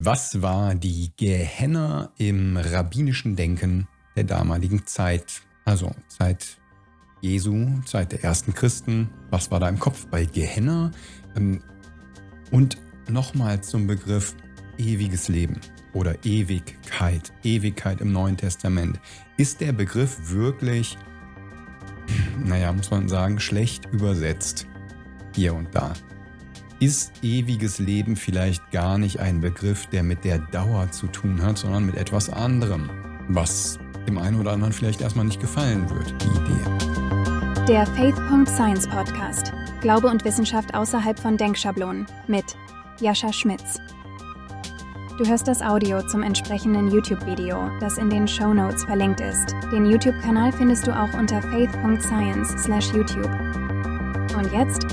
Was war die Gehenna im rabbinischen Denken der damaligen Zeit? Also Zeit Jesu, Zeit der ersten Christen. Was war da im Kopf bei Gehenna? Ähm, und nochmal zum Begriff ewiges Leben oder Ewigkeit. Ewigkeit im Neuen Testament. Ist der Begriff wirklich, naja, muss man sagen, schlecht übersetzt? Hier und da. Ist ewiges Leben vielleicht gar nicht ein Begriff, der mit der Dauer zu tun hat, sondern mit etwas anderem, was dem einen oder anderen vielleicht erstmal nicht gefallen wird, die Idee. Der Faith.Science Podcast. Glaube und Wissenschaft außerhalb von Denkschablonen mit Jascha Schmitz. Du hörst das Audio zum entsprechenden YouTube-Video, das in den Show Notes verlinkt ist. Den YouTube-Kanal findest du auch unter faith.science/youtube. Und jetzt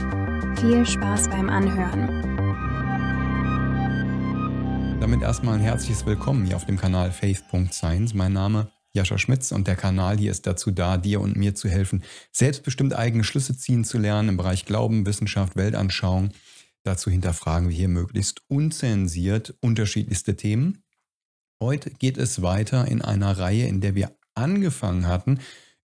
viel Spaß beim Anhören. Damit erstmal ein herzliches Willkommen hier auf dem Kanal Faith.Science. Mein Name Jascha Schmitz und der Kanal hier ist dazu da, dir und mir zu helfen, selbstbestimmt eigene Schlüsse ziehen zu lernen im Bereich Glauben, Wissenschaft, Weltanschauung. Dazu hinterfragen wir hier möglichst unzensiert unterschiedlichste Themen. Heute geht es weiter in einer Reihe, in der wir angefangen hatten,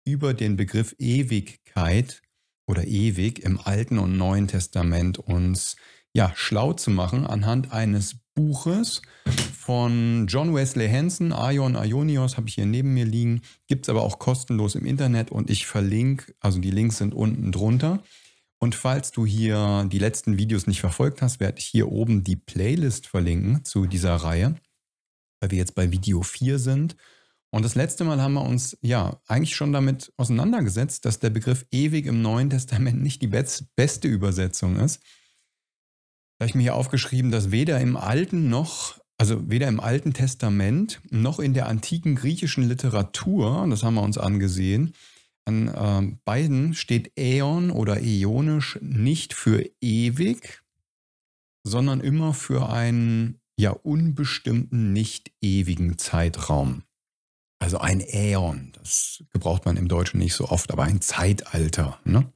über den Begriff Ewigkeit oder ewig im Alten und Neuen Testament uns ja schlau zu machen anhand eines Buches von John Wesley Hansen, Aion Ionios, habe ich hier neben mir liegen. Gibt es aber auch kostenlos im Internet und ich verlinke, also die Links sind unten drunter. Und falls du hier die letzten Videos nicht verfolgt hast, werde ich hier oben die Playlist verlinken zu dieser Reihe, weil wir jetzt bei Video 4 sind. Und das letzte Mal haben wir uns ja eigentlich schon damit auseinandergesetzt, dass der Begriff ewig im Neuen Testament nicht die beste Übersetzung ist. Da habe ich mir hier aufgeschrieben, dass weder im Alten noch, also weder im Alten Testament noch in der antiken griechischen Literatur, das haben wir uns angesehen, an äh, beiden steht Äon oder Äonisch nicht für ewig, sondern immer für einen ja unbestimmten, nicht ewigen Zeitraum. Also ein Äon, das gebraucht man im Deutschen nicht so oft, aber ein Zeitalter. Ne?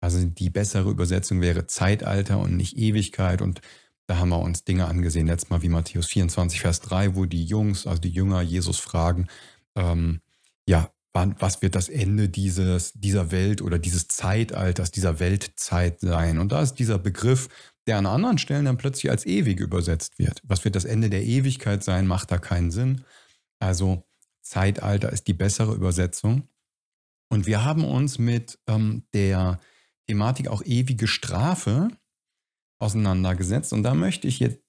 Also die bessere Übersetzung wäre Zeitalter und nicht Ewigkeit. Und da haben wir uns Dinge angesehen, letztes Mal wie Matthäus 24, Vers 3, wo die Jungs, also die Jünger Jesus fragen, ähm, ja, wann, was wird das Ende dieses, dieser Welt oder dieses Zeitalters, dieser Weltzeit sein? Und da ist dieser Begriff, der an anderen Stellen dann plötzlich als ewig übersetzt wird. Was wird das Ende der Ewigkeit sein, macht da keinen Sinn. Also Zeitalter ist die bessere Übersetzung. Und wir haben uns mit ähm, der Thematik auch ewige Strafe auseinandergesetzt. Und da möchte ich jetzt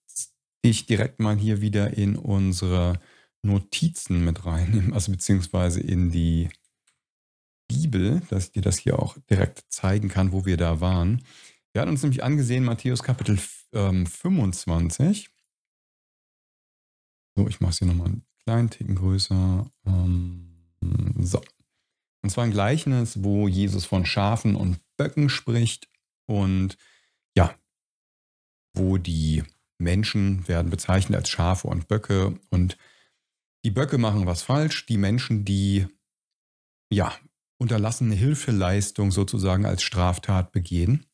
dich direkt mal hier wieder in unsere Notizen mit reinnehmen, also beziehungsweise in die Bibel, dass ich dir das hier auch direkt zeigen kann, wo wir da waren. Wir hatten uns nämlich angesehen, Matthäus Kapitel ähm, 25. So, ich mache es hier nochmal einen kleinen Ticken größer. Ähm, so. Und zwar ein Gleichnis, wo Jesus von Schafen und Böcken spricht und ja, wo die Menschen werden bezeichnet als Schafe und Böcke und die Böcke machen was falsch, die Menschen, die ja unterlassene Hilfeleistung sozusagen als Straftat begehen.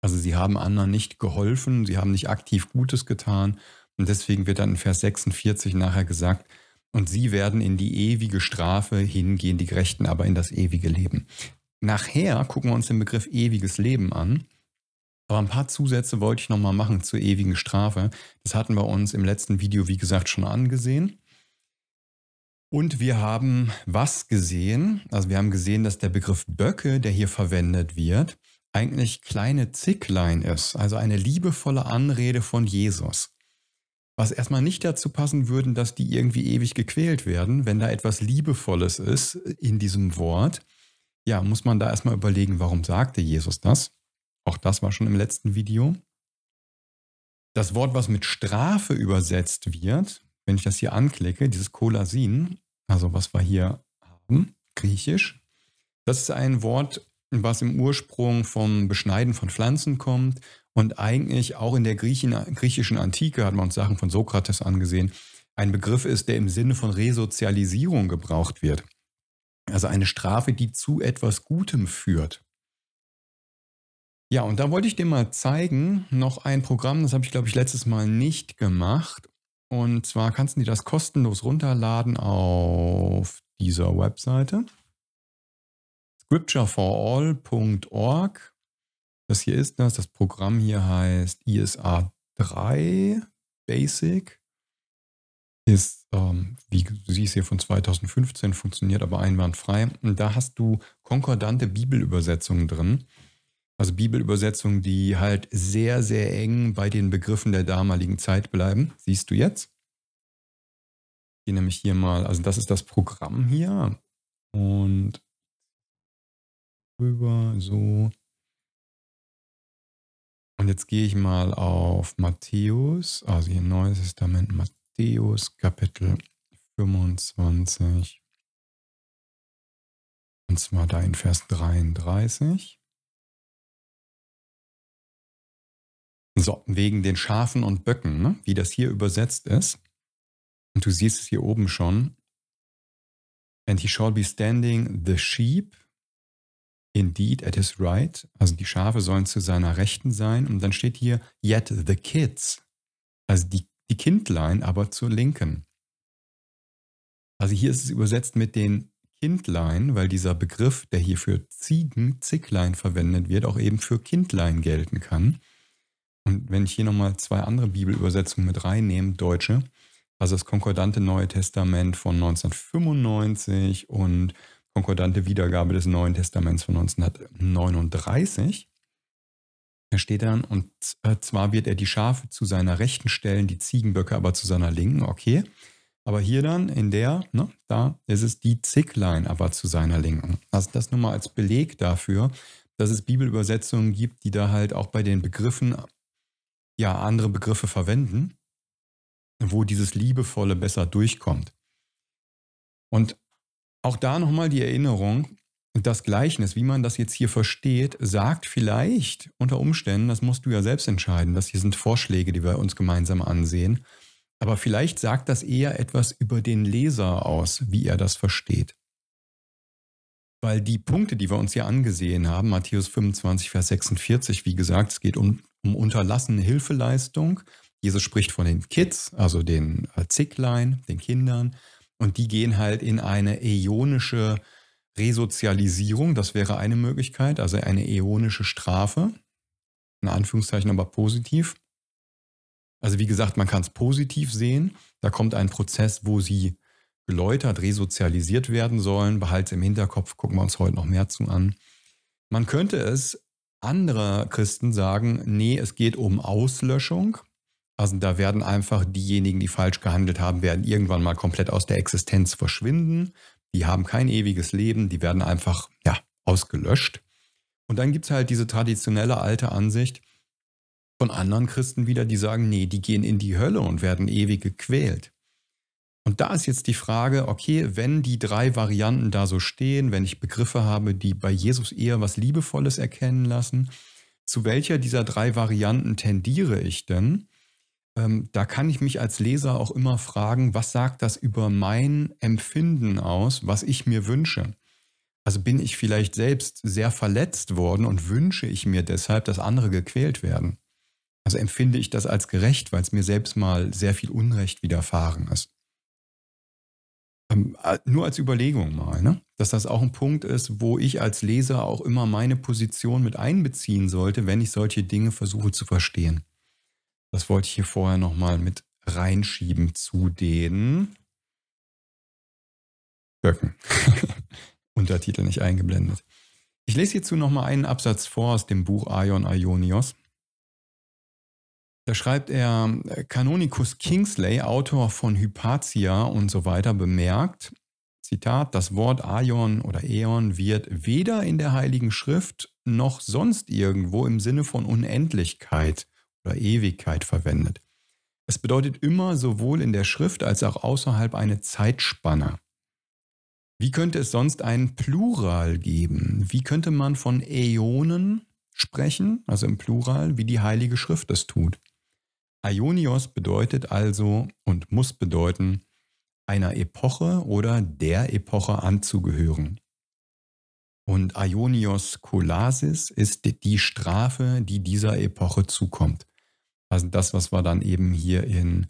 Also sie haben anderen nicht geholfen, sie haben nicht aktiv Gutes getan und deswegen wird dann in Vers 46 nachher gesagt, und sie werden in die ewige Strafe hingehen, die Gerechten aber in das ewige Leben. Nachher gucken wir uns den Begriff ewiges Leben an. Aber ein paar Zusätze wollte ich nochmal machen zur ewigen Strafe. Das hatten wir uns im letzten Video, wie gesagt, schon angesehen. Und wir haben was gesehen? Also wir haben gesehen, dass der Begriff Böcke, der hier verwendet wird, eigentlich kleine Zicklein ist, also eine liebevolle Anrede von Jesus. Was erstmal nicht dazu passen würden, dass die irgendwie ewig gequält werden, wenn da etwas Liebevolles ist in diesem Wort. Ja, muss man da erstmal überlegen, warum sagte Jesus das? Auch das war schon im letzten Video. Das Wort, was mit Strafe übersetzt wird, wenn ich das hier anklicke, dieses Kolasin, also was wir hier haben, griechisch, das ist ein Wort, was im Ursprung vom Beschneiden von Pflanzen kommt und eigentlich auch in der Griechen, griechischen Antike hat man uns Sachen von Sokrates angesehen, ein Begriff ist, der im Sinne von Resozialisierung gebraucht wird. Also eine Strafe, die zu etwas Gutem führt. Ja, und da wollte ich dir mal zeigen, noch ein Programm, das habe ich, glaube ich, letztes Mal nicht gemacht. Und zwar kannst du dir das kostenlos runterladen auf dieser Webseite. scriptureforall.org. Das hier ist das. Das Programm hier heißt ISA 3 Basic. Ist, ähm, wie du siehst hier von 2015, funktioniert aber einwandfrei. Und da hast du konkordante Bibelübersetzungen drin. Also Bibelübersetzungen, die halt sehr, sehr eng bei den Begriffen der damaligen Zeit bleiben. Siehst du jetzt? Ich gehe nämlich hier mal, also das ist das Programm hier. Und rüber, so. Und jetzt gehe ich mal auf Matthäus, also hier Neues Testament, Matthäus Kapitel 25. Und zwar da in Vers 33. So, wegen den Schafen und Böcken, ne? wie das hier übersetzt ist. Und du siehst es hier oben schon. And he shall be standing the sheep indeed at his right. Also die Schafe sollen zu seiner Rechten sein. Und dann steht hier yet the kids. Also die, die Kindlein aber zur Linken. Also hier ist es übersetzt mit den Kindlein, weil dieser Begriff, der hier für Ziegen, Zicklein verwendet wird, auch eben für Kindlein gelten kann. Und wenn ich hier nochmal zwei andere Bibelübersetzungen mit reinnehme, deutsche, also das konkordante Neue Testament von 1995 und konkordante Wiedergabe des Neuen Testaments von 1939, da steht dann, und äh, zwar wird er die Schafe zu seiner Rechten stellen, die Ziegenböcke aber zu seiner Linken, okay. Aber hier dann in der, ne, da ist es die Zicklein aber zu seiner Linken. Also das nur mal als Beleg dafür, dass es Bibelübersetzungen gibt, die da halt auch bei den Begriffen ja andere Begriffe verwenden, wo dieses Liebevolle besser durchkommt. Und auch da nochmal die Erinnerung, das Gleichnis, wie man das jetzt hier versteht, sagt vielleicht unter Umständen, das musst du ja selbst entscheiden, das hier sind Vorschläge, die wir uns gemeinsam ansehen, aber vielleicht sagt das eher etwas über den Leser aus, wie er das versteht. Weil die Punkte, die wir uns hier angesehen haben, Matthäus 25, Vers 46, wie gesagt, es geht um um unterlassene Hilfeleistung. Jesus spricht von den Kids, also den äh, Zicklein, den Kindern. Und die gehen halt in eine äonische Resozialisierung. Das wäre eine Möglichkeit, also eine äonische Strafe. In Anführungszeichen aber positiv. Also wie gesagt, man kann es positiv sehen. Da kommt ein Prozess, wo sie geläutert, resozialisiert werden sollen. Behalte im Hinterkopf, gucken wir uns heute noch mehr zu an. Man könnte es andere Christen sagen, nee, es geht um Auslöschung. Also da werden einfach diejenigen, die falsch gehandelt haben, werden irgendwann mal komplett aus der Existenz verschwinden. Die haben kein ewiges Leben, die werden einfach ja, ausgelöscht. Und dann gibt es halt diese traditionelle alte Ansicht von anderen Christen wieder, die sagen, nee, die gehen in die Hölle und werden ewig gequält. Und da ist jetzt die Frage, okay, wenn die drei Varianten da so stehen, wenn ich Begriffe habe, die bei Jesus eher was Liebevolles erkennen lassen, zu welcher dieser drei Varianten tendiere ich denn? Ähm, da kann ich mich als Leser auch immer fragen, was sagt das über mein Empfinden aus, was ich mir wünsche? Also bin ich vielleicht selbst sehr verletzt worden und wünsche ich mir deshalb, dass andere gequält werden? Also empfinde ich das als gerecht, weil es mir selbst mal sehr viel Unrecht widerfahren ist. Ähm, äh, nur als Überlegung mal, ne? dass das auch ein Punkt ist, wo ich als Leser auch immer meine Position mit einbeziehen sollte, wenn ich solche Dinge versuche zu verstehen. Das wollte ich hier vorher nochmal mit reinschieben zu den Böcken. Untertitel nicht eingeblendet. Ich lese hierzu nochmal einen Absatz vor aus dem Buch Aion Ionios. Da schreibt er, Canonicus Kingsley, Autor von Hypatia und so weiter, bemerkt, Zitat, das Wort Aion oder Äon wird weder in der Heiligen Schrift noch sonst irgendwo im Sinne von Unendlichkeit oder Ewigkeit verwendet. Es bedeutet immer sowohl in der Schrift als auch außerhalb eine Zeitspanne. Wie könnte es sonst einen Plural geben? Wie könnte man von Äonen sprechen, also im Plural, wie die Heilige Schrift es tut? Aionios bedeutet also und muss bedeuten, einer Epoche oder der Epoche anzugehören. Und Aionios Kolasis ist die Strafe, die dieser Epoche zukommt. Also das, was wir dann eben hier in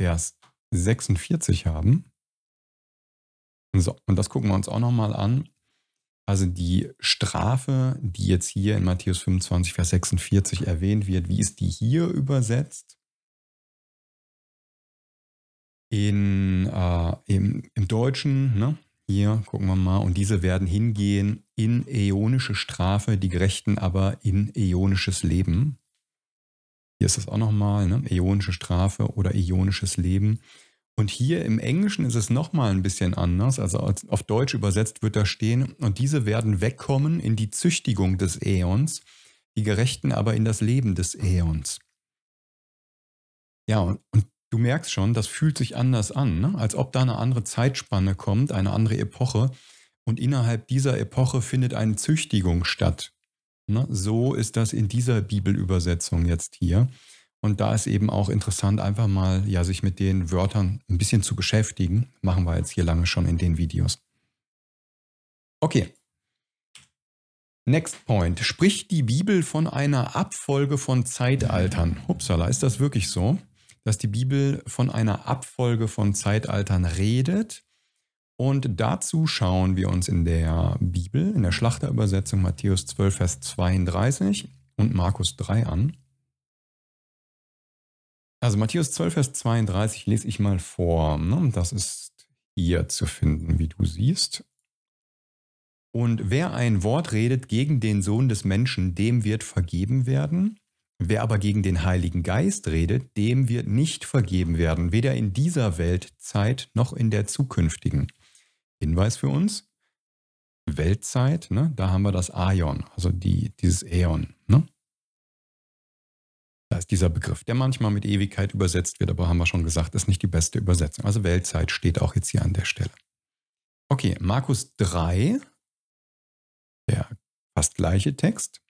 Vers 46 haben. So, und das gucken wir uns auch nochmal an. Also die Strafe, die jetzt hier in Matthäus 25, Vers 46 erwähnt wird, wie ist die hier übersetzt? In, äh, im, im Deutschen, ne? hier gucken wir mal, und diese werden hingehen in äonische Strafe, die Gerechten aber in äonisches Leben. Hier ist das auch nochmal, ne? äonische Strafe oder äonisches Leben. Und hier im Englischen ist es nochmal ein bisschen anders. Also auf Deutsch übersetzt wird da stehen, und diese werden wegkommen in die Züchtigung des Äons, die Gerechten aber in das Leben des Äons. Ja, und, und du merkst schon, das fühlt sich anders an, ne? als ob da eine andere Zeitspanne kommt, eine andere Epoche. Und innerhalb dieser Epoche findet eine Züchtigung statt. Ne? So ist das in dieser Bibelübersetzung jetzt hier. Und da ist eben auch interessant, einfach mal ja, sich mit den Wörtern ein bisschen zu beschäftigen. Machen wir jetzt hier lange schon in den Videos. Okay. Next point. Spricht die Bibel von einer Abfolge von Zeitaltern? Upsala, ist das wirklich so, dass die Bibel von einer Abfolge von Zeitaltern redet? Und dazu schauen wir uns in der Bibel, in der Schlachterübersetzung Matthäus 12, Vers 32 und Markus 3 an. Also Matthäus 12, Vers 32 lese ich mal vor. Ne? Das ist hier zu finden, wie du siehst. Und wer ein Wort redet gegen den Sohn des Menschen, dem wird vergeben werden. Wer aber gegen den Heiligen Geist redet, dem wird nicht vergeben werden, weder in dieser Weltzeit noch in der zukünftigen. Hinweis für uns, Weltzeit, ne, da haben wir das Aion, also die, dieses Äon. Ne? Da ist dieser Begriff, der manchmal mit Ewigkeit übersetzt wird, aber haben wir schon gesagt, ist nicht die beste Übersetzung. Also Weltzeit steht auch jetzt hier an der Stelle. Okay, Markus 3, der fast gleiche Text.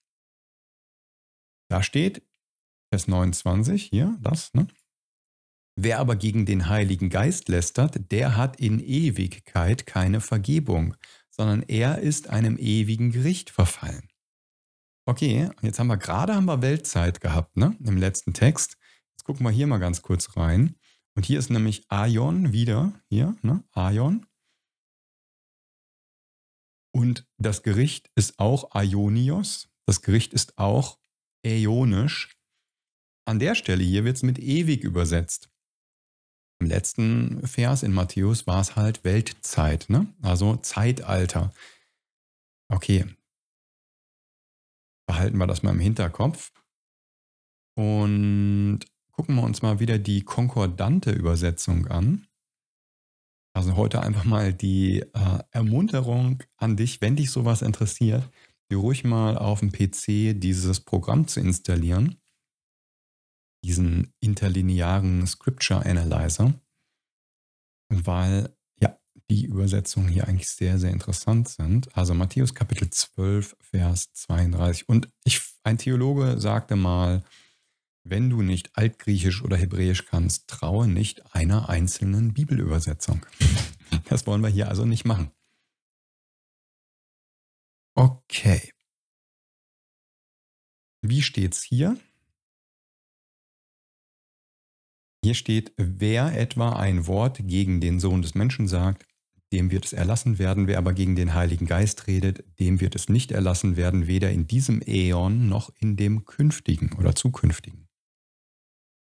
Da steht, Vers 29, hier, das, ne? Wer aber gegen den Heiligen Geist lästert, der hat in Ewigkeit keine Vergebung, sondern er ist einem ewigen Gericht verfallen. Okay, jetzt haben wir gerade haben wir Weltzeit gehabt, ne? Im letzten Text. Jetzt gucken wir hier mal ganz kurz rein. Und hier ist nämlich Aion wieder, hier, ne? Aion. Und das Gericht ist auch Aionios. Das Gericht ist auch äonisch. An der Stelle hier wird es mit ewig übersetzt. Im letzten Vers in Matthäus war es halt Weltzeit, ne? also Zeitalter. Okay, behalten wir das mal im Hinterkopf. Und gucken wir uns mal wieder die konkordante Übersetzung an. Also heute einfach mal die äh, Ermunterung an dich, wenn dich sowas interessiert, dir ruhig mal auf dem PC dieses Programm zu installieren diesen interlinearen Scripture Analyzer, weil ja die Übersetzungen hier eigentlich sehr, sehr interessant sind. Also Matthäus Kapitel 12, Vers 32. Und ich, ein Theologe sagte mal, wenn du nicht Altgriechisch oder Hebräisch kannst, traue nicht einer einzelnen Bibelübersetzung. Das wollen wir hier also nicht machen. Okay. Wie steht's hier? Hier steht, wer etwa ein Wort gegen den Sohn des Menschen sagt, dem wird es erlassen werden, wer aber gegen den Heiligen Geist redet, dem wird es nicht erlassen werden, weder in diesem Äon noch in dem künftigen oder zukünftigen.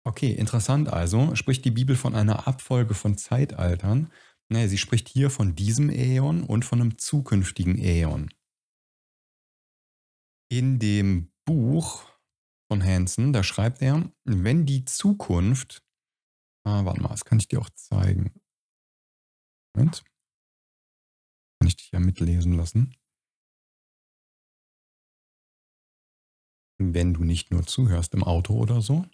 Okay, interessant also, spricht die Bibel von einer Abfolge von Zeitaltern. Naja, sie spricht hier von diesem Äon und von einem zukünftigen Äon. In dem Buch von Hansen, da schreibt er, wenn die Zukunft Ah, warte mal, das kann ich dir auch zeigen. Moment. Kann ich dich ja mitlesen lassen. Wenn du nicht nur zuhörst im Auto oder so.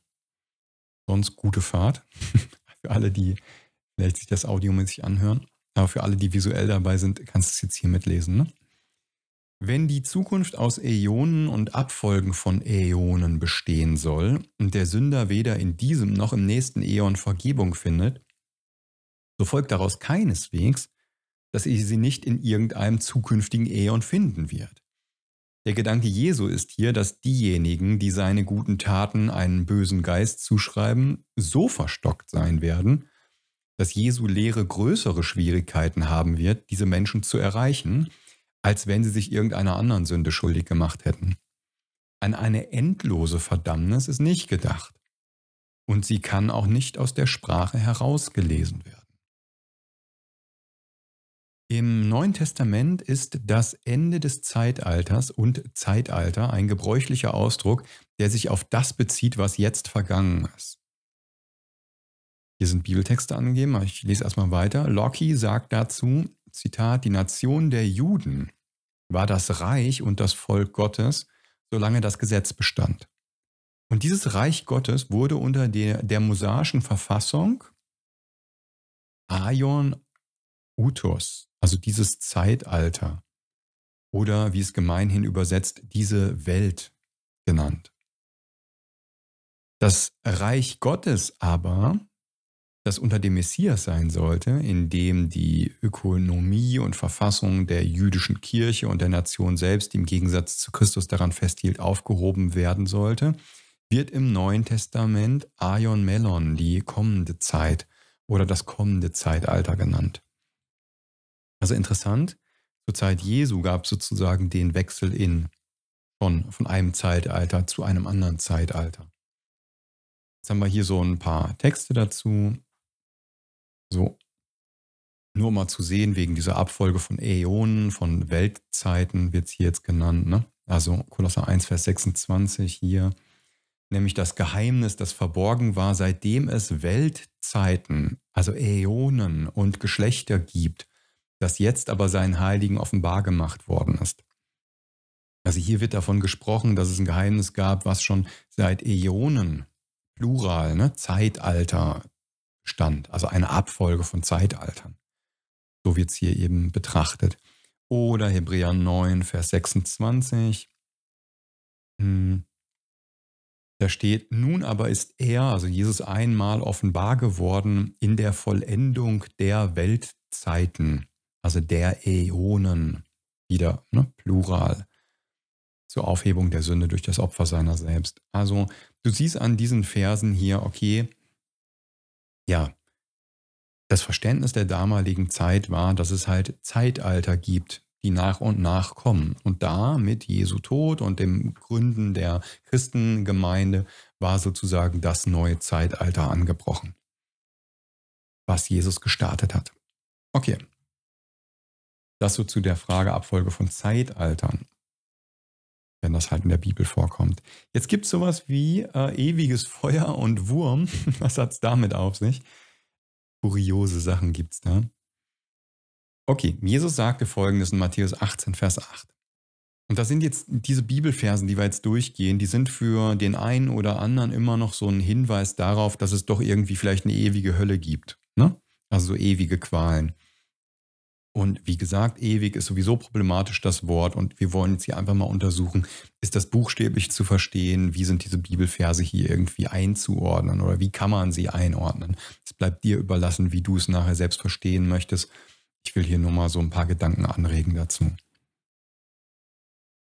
Sonst gute Fahrt. für alle, die vielleicht sich das audiomäßig anhören. Aber für alle, die visuell dabei sind, kannst du es jetzt hier mitlesen. Ne? Wenn die Zukunft aus Äonen und Abfolgen von Äonen bestehen soll und der Sünder weder in diesem noch im nächsten Äon Vergebung findet, so folgt daraus keineswegs, dass er sie nicht in irgendeinem zukünftigen Äon finden wird. Der Gedanke Jesu ist hier, dass diejenigen, die seine guten Taten einen bösen Geist zuschreiben, so verstockt sein werden, dass Jesu Lehre größere Schwierigkeiten haben wird, diese Menschen zu erreichen, als wenn sie sich irgendeiner anderen Sünde schuldig gemacht hätten. An eine endlose Verdammnis ist nicht gedacht. Und sie kann auch nicht aus der Sprache herausgelesen werden. Im Neuen Testament ist das Ende des Zeitalters und Zeitalter ein gebräuchlicher Ausdruck, der sich auf das bezieht, was jetzt vergangen ist. Hier sind Bibeltexte angegeben, ich lese erstmal weiter. Locke sagt dazu, Zitat, die Nation der Juden war das Reich und das Volk Gottes, solange das Gesetz bestand. Und dieses Reich Gottes wurde unter der, der mosaischen Verfassung Aion Utos, also dieses Zeitalter oder wie es gemeinhin übersetzt, diese Welt genannt. Das Reich Gottes aber, das unter dem Messias sein sollte, in dem die Ökonomie und Verfassung der jüdischen Kirche und der Nation selbst im Gegensatz zu Christus daran festhielt, aufgehoben werden sollte, wird im Neuen Testament Aion Melon, die kommende Zeit oder das kommende Zeitalter genannt. Also interessant, zur Zeit Jesu gab es sozusagen den Wechsel in von, von einem Zeitalter zu einem anderen Zeitalter. Jetzt haben wir hier so ein paar Texte dazu. So, nur mal zu sehen, wegen dieser Abfolge von Äonen, von Weltzeiten wird es hier jetzt genannt. Ne? Also Kolosser 1, Vers 26 hier. Nämlich das Geheimnis, das verborgen war, seitdem es Weltzeiten, also Äonen und Geschlechter gibt das jetzt aber seinen Heiligen offenbar gemacht worden ist. Also hier wird davon gesprochen, dass es ein Geheimnis gab, was schon seit Äonen, plural, ne, Zeitalter stand, also eine Abfolge von Zeitaltern. So wird es hier eben betrachtet. Oder Hebräer 9, Vers 26. Hm. Da steht, nun aber ist er, also Jesus einmal offenbar geworden in der Vollendung der Weltzeiten also der Äonen, wieder ne, plural, zur Aufhebung der Sünde durch das Opfer seiner selbst. Also du siehst an diesen Versen hier, okay, ja, das Verständnis der damaligen Zeit war, dass es halt Zeitalter gibt, die nach und nach kommen. Und da mit Jesu Tod und dem Gründen der Christengemeinde war sozusagen das neue Zeitalter angebrochen, was Jesus gestartet hat. Okay, das so zu der Frage Abfolge von Zeitaltern, wenn das halt in der Bibel vorkommt. Jetzt gibt es sowas wie äh, ewiges Feuer und Wurm. Was hat es damit auf sich? Kuriose Sachen gibt es da. Okay, Jesus sagte folgendes in Matthäus 18, Vers 8. Und das sind jetzt diese Bibelversen, die wir jetzt durchgehen, die sind für den einen oder anderen immer noch so ein Hinweis darauf, dass es doch irgendwie vielleicht eine ewige Hölle gibt. Ne? Also so ewige Qualen. Und wie gesagt, ewig ist sowieso problematisch das Wort und wir wollen jetzt hier einfach mal untersuchen, ist das buchstäblich zu verstehen, wie sind diese Bibelverse hier irgendwie einzuordnen oder wie kann man sie einordnen. Es bleibt dir überlassen, wie du es nachher selbst verstehen möchtest. Ich will hier nur mal so ein paar Gedanken anregen dazu.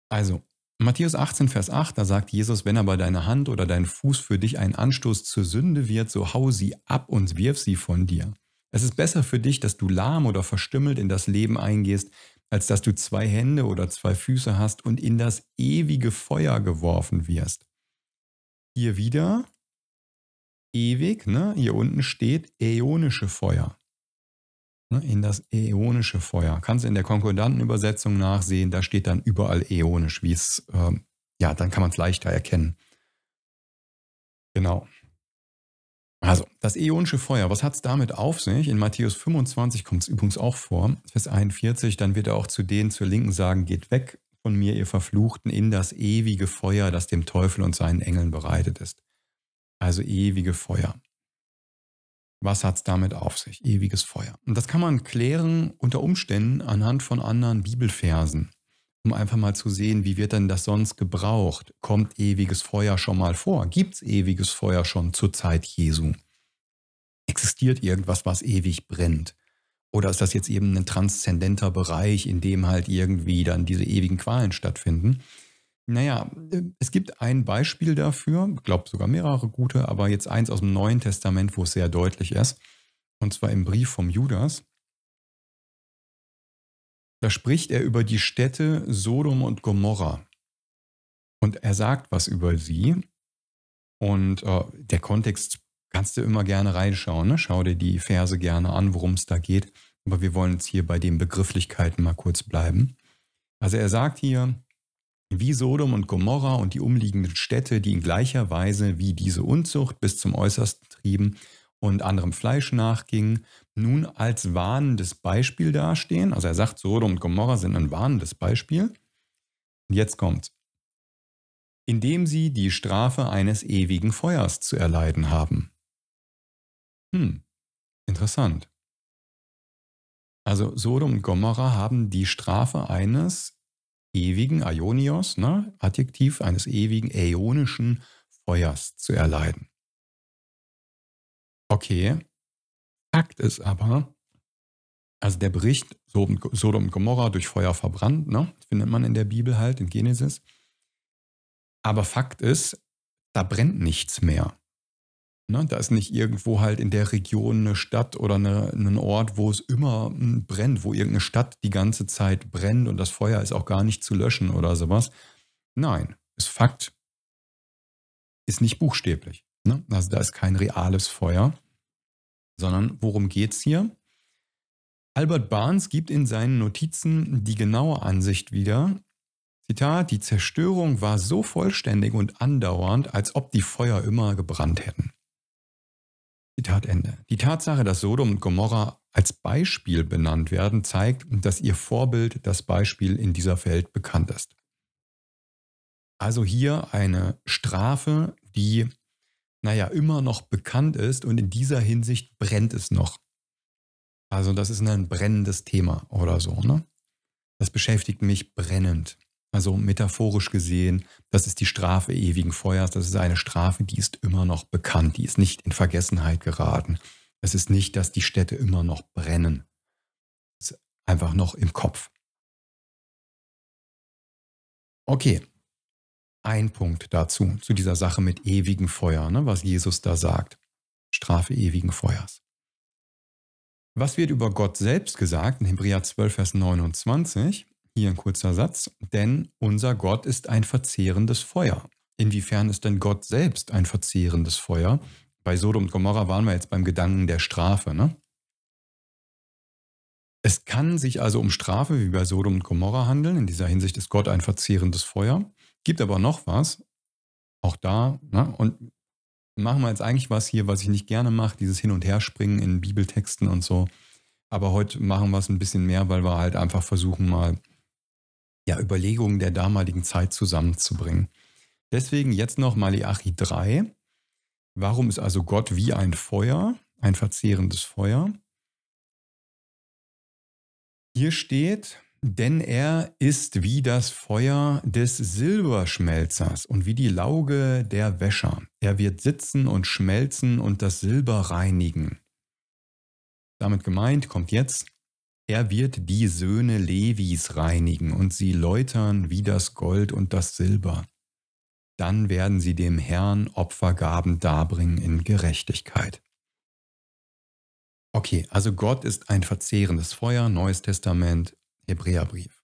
Also, Matthäus 18, Vers 8, da sagt Jesus, wenn aber deine Hand oder dein Fuß für dich ein Anstoß zur Sünde wird, so hau sie ab und wirf sie von dir. Es ist besser für dich, dass du lahm oder verstümmelt in das Leben eingehst, als dass du zwei Hände oder zwei Füße hast und in das ewige Feuer geworfen wirst. Hier wieder ewig, ne? hier unten steht äonische Feuer. Ne? In das äonische Feuer. Kannst du in der konkordanten Übersetzung nachsehen, da steht dann überall äonisch, wie es, äh, ja, dann kann man es leichter erkennen. Genau. Also, das äonische Feuer, was hat es damit auf sich? In Matthäus 25 kommt es übrigens auch vor, Vers 41, dann wird er auch zu denen zur Linken sagen, geht weg von mir, ihr Verfluchten, in das ewige Feuer, das dem Teufel und seinen Engeln bereitet ist. Also ewige Feuer. Was hat es damit auf sich? Ewiges Feuer. Und das kann man klären unter Umständen anhand von anderen Bibelversen, um einfach mal zu sehen, wie wird denn das sonst gebraucht? Kommt ewiges Feuer schon mal vor? Gibt es ewiges Feuer schon zur Zeit Jesu? Existiert irgendwas, was ewig brennt? Oder ist das jetzt eben ein transzendenter Bereich, in dem halt irgendwie dann diese ewigen Qualen stattfinden? Naja, es gibt ein Beispiel dafür, ich glaube sogar mehrere gute, aber jetzt eins aus dem Neuen Testament, wo es sehr deutlich ist. Und zwar im Brief vom Judas. Da spricht er über die Städte Sodom und Gomorra. Und er sagt was über sie. Und äh, der Kontext kannst du immer gerne reinschauen. Ne? Schau dir die Verse gerne an, worum es da geht. Aber wir wollen jetzt hier bei den Begrifflichkeiten mal kurz bleiben. Also er sagt hier, wie Sodom und Gomorra und die umliegenden Städte, die in gleicher Weise wie diese Unzucht bis zum Äußersten trieben und anderem Fleisch nachgingen, nun als warnendes Beispiel dastehen. Also er sagt, Sodom und Gomorra sind ein warnendes Beispiel. Und jetzt kommt, indem sie die Strafe eines ewigen Feuers zu erleiden haben. Hm, interessant. Also Sodom und Gomorra haben die Strafe eines ewigen Aionios, ne, Adjektiv eines ewigen äonischen Feuers zu erleiden. Okay, Fakt ist aber, also der Bericht Sodom und Gomorra durch Feuer verbrannt, ne, findet man in der Bibel halt, in Genesis. Aber Fakt ist, da brennt nichts mehr. Ne, da ist nicht irgendwo halt in der Region eine Stadt oder eine, ein Ort, wo es immer hm, brennt, wo irgendeine Stadt die ganze Zeit brennt und das Feuer ist auch gar nicht zu löschen oder sowas. Nein, ist Fakt, ist nicht buchstäblich. Ne? Also da ist kein reales Feuer, sondern worum geht es hier? Albert Barnes gibt in seinen Notizen die genaue Ansicht wieder. Zitat, die Zerstörung war so vollständig und andauernd, als ob die Feuer immer gebrannt hätten. Zitat Ende. Die Tatsache, dass Sodom und Gomorra als Beispiel benannt werden, zeigt, dass ihr Vorbild, das Beispiel in dieser Welt bekannt ist. Also hier eine Strafe, die, naja, immer noch bekannt ist und in dieser Hinsicht brennt es noch. Also das ist ein brennendes Thema oder so, ne? Das beschäftigt mich brennend. Also metaphorisch gesehen, das ist die Strafe ewigen Feuers. Das ist eine Strafe, die ist immer noch bekannt. Die ist nicht in Vergessenheit geraten. Es ist nicht, dass die Städte immer noch brennen. Es ist einfach noch im Kopf. Okay, ein Punkt dazu, zu dieser Sache mit ewigem Feuer, ne, was Jesus da sagt. Strafe ewigen Feuers. Was wird über Gott selbst gesagt in Hebräer 12, Vers 29? Hier ein kurzer Satz. Denn unser Gott ist ein verzehrendes Feuer. Inwiefern ist denn Gott selbst ein verzehrendes Feuer? Bei Sodom und Gomorra waren wir jetzt beim Gedanken der Strafe. Ne? Es kann sich also um Strafe wie bei Sodom und Gomorra handeln. In dieser Hinsicht ist Gott ein verzehrendes Feuer. Gibt aber noch was. Auch da. Ne? Und machen wir jetzt eigentlich was hier, was ich nicht gerne mache, dieses Hin- und Herspringen in Bibeltexten und so. Aber heute machen wir es ein bisschen mehr, weil wir halt einfach versuchen, mal ja, Überlegungen der damaligen Zeit zusammenzubringen. Deswegen jetzt noch Maleachi 3. Warum ist also Gott wie ein Feuer, ein verzehrendes Feuer? Hier steht, denn er ist wie das Feuer des Silberschmelzers und wie die Lauge der Wäscher. Er wird sitzen und schmelzen und das Silber reinigen. Damit gemeint kommt jetzt, er wird die Söhne Levis reinigen und sie läutern wie das Gold und das Silber. Dann werden sie dem Herrn Opfergaben darbringen in Gerechtigkeit. Okay, also Gott ist ein verzehrendes Feuer, Neues Testament, Hebräerbrief.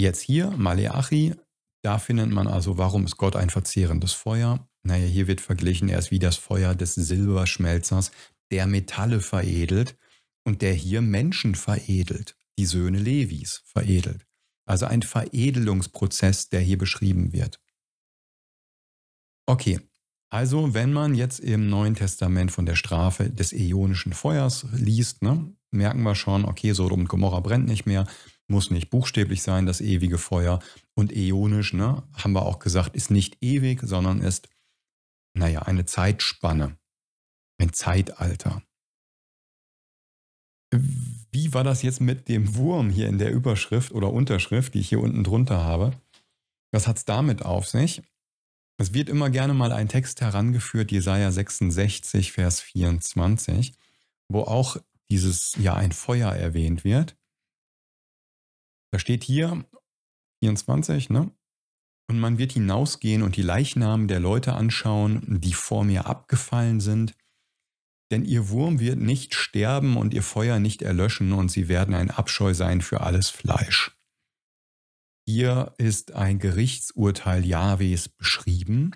Jetzt hier, Maleachi, da findet man also, warum ist Gott ein verzehrendes Feuer? Naja, hier wird verglichen, er ist wie das Feuer des Silberschmelzers, der Metalle veredelt und der hier Menschen veredelt, die Söhne Levis veredelt. Also ein Veredelungsprozess, der hier beschrieben wird. Okay, also wenn man jetzt im Neuen Testament von der Strafe des äonischen Feuers liest, ne, merken wir schon, okay, Sodom und Gomorra brennt nicht mehr, muss nicht buchstäblich sein, das ewige Feuer. Und äonisch, ne, haben wir auch gesagt, ist nicht ewig, sondern ist, naja, eine Zeitspanne, ein Zeitalter. Wie war das jetzt mit dem Wurm hier in der Überschrift oder Unterschrift, die ich hier unten drunter habe? Was hat es damit auf sich? Es wird immer gerne mal ein Text herangeführt, Jesaja 66, Vers 24, wo auch dieses ja ein Feuer erwähnt wird. Da steht hier, 24, ne? Und man wird hinausgehen und die Leichnamen der Leute anschauen, die vor mir abgefallen sind. Denn ihr Wurm wird nicht sterben und ihr Feuer nicht erlöschen und sie werden ein Abscheu sein für alles Fleisch. Hier ist ein Gerichtsurteil Jahwes beschrieben.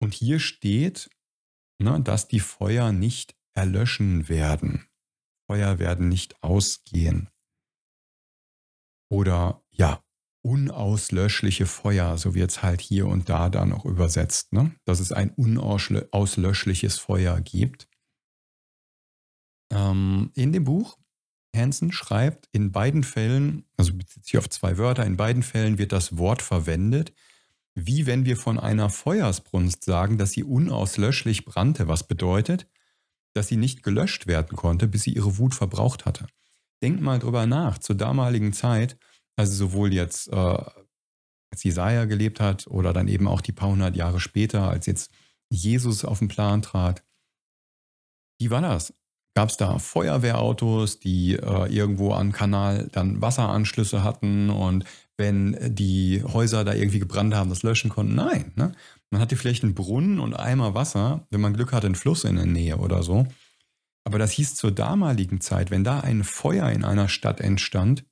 Und hier steht, ne, dass die Feuer nicht erlöschen werden. Feuer werden nicht ausgehen. Oder ja, unauslöschliche Feuer, so wird es halt hier und da dann auch übersetzt, ne? dass es ein unauslöschliches Feuer gibt. Ähm, in dem Buch, Hansen schreibt, in beiden Fällen, also bezieht sich auf zwei Wörter, in beiden Fällen wird das Wort verwendet, wie wenn wir von einer Feuersbrunst sagen, dass sie unauslöschlich brannte, was bedeutet, dass sie nicht gelöscht werden konnte, bis sie ihre Wut verbraucht hatte. Denkt mal drüber nach, zur damaligen Zeit, also sowohl jetzt, äh, als Jesaja gelebt hat oder dann eben auch die paar hundert Jahre später, als jetzt Jesus auf den Plan trat. Wie war das? Gab es da Feuerwehrautos, die äh, irgendwo am Kanal dann Wasseranschlüsse hatten und wenn die Häuser da irgendwie gebrannt haben, das löschen konnten? Nein. Ne? Man hatte vielleicht einen Brunnen und Eimer Wasser, wenn man Glück hatte, einen Fluss in der Nähe oder so. Aber das hieß zur damaligen Zeit, wenn da ein Feuer in einer Stadt entstand,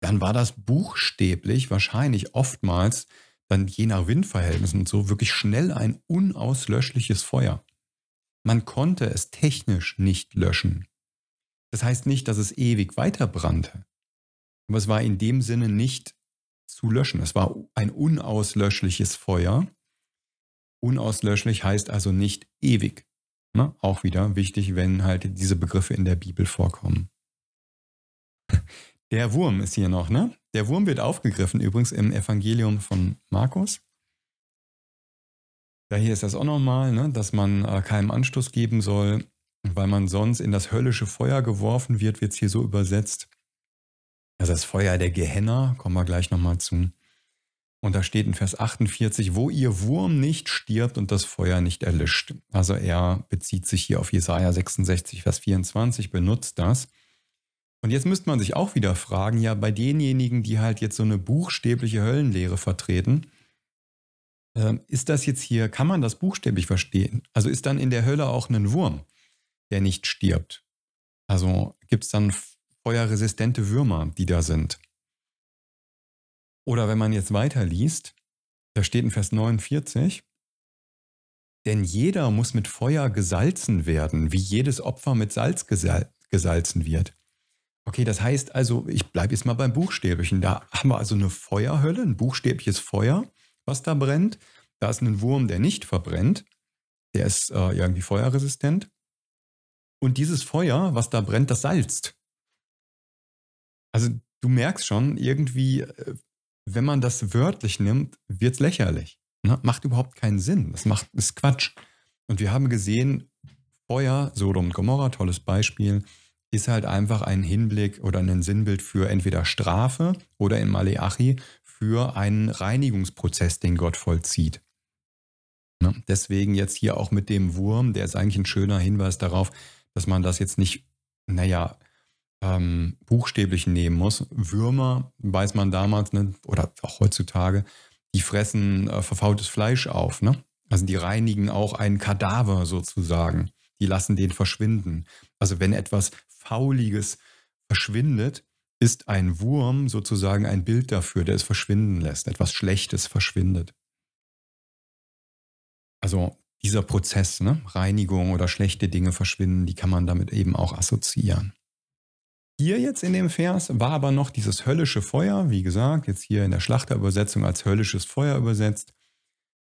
dann war das buchstäblich wahrscheinlich oftmals dann je nach Windverhältnissen und so wirklich schnell ein unauslöschliches Feuer. Man konnte es technisch nicht löschen. Das heißt nicht, dass es ewig weiter brannte, aber es war in dem Sinne nicht zu löschen. Es war ein unauslöschliches Feuer. Unauslöschlich heißt also nicht ewig. Ne? Auch wieder wichtig, wenn halt diese Begriffe in der Bibel vorkommen. Der Wurm ist hier noch, ne? Der Wurm wird aufgegriffen übrigens im Evangelium von Markus. Da hier ist das auch nochmal, ne, dass man äh, keinem Anstoß geben soll, weil man sonst in das höllische Feuer geworfen wird, wird es hier so übersetzt. Also das Feuer der Gehenna, kommen wir gleich nochmal zu. Und da steht in Vers 48, wo ihr Wurm nicht stirbt und das Feuer nicht erlischt. Also er bezieht sich hier auf Jesaja 66, Vers 24, benutzt das. Und jetzt müsste man sich auch wieder fragen, ja, bei denjenigen, die halt jetzt so eine buchstäbliche Höllenlehre vertreten, ist das jetzt hier, kann man das buchstäblich verstehen? Also ist dann in der Hölle auch ein Wurm, der nicht stirbt? Also gibt es dann feuerresistente Würmer, die da sind? Oder wenn man jetzt weiterliest, da steht in Vers 49, denn jeder muss mit Feuer gesalzen werden, wie jedes Opfer mit Salz gesalzen wird. Okay, das heißt also, ich bleibe jetzt mal beim Buchstäbchen. Da haben wir also eine Feuerhölle, ein buchstäbliches Feuer, was da brennt. Da ist ein Wurm, der nicht verbrennt. Der ist äh, irgendwie feuerresistent. Und dieses Feuer, was da brennt, das salzt. Also du merkst schon, irgendwie, äh, wenn man das wörtlich nimmt, wird es lächerlich. Ne? Macht überhaupt keinen Sinn. Das macht, ist Quatsch. Und wir haben gesehen, Feuer, Sodom und Gomorra, tolles Beispiel, ist halt einfach ein Hinblick oder ein Sinnbild für entweder Strafe oder in Maleachi für einen Reinigungsprozess, den Gott vollzieht. Ne? Deswegen jetzt hier auch mit dem Wurm, der ist eigentlich ein schöner Hinweis darauf, dass man das jetzt nicht, naja, ähm, buchstäblich nehmen muss. Würmer, weiß man damals, ne, oder auch heutzutage, die fressen äh, verfaultes Fleisch auf. Ne? Also die reinigen auch einen Kadaver sozusagen. Die lassen den verschwinden. Also wenn etwas Fauliges verschwindet, ist ein Wurm sozusagen ein Bild dafür, der es verschwinden lässt, etwas Schlechtes verschwindet. Also dieser Prozess, ne? Reinigung oder schlechte Dinge verschwinden, die kann man damit eben auch assoziieren. Hier jetzt in dem Vers war aber noch dieses höllische Feuer, wie gesagt, jetzt hier in der Schlachterübersetzung als höllisches Feuer übersetzt.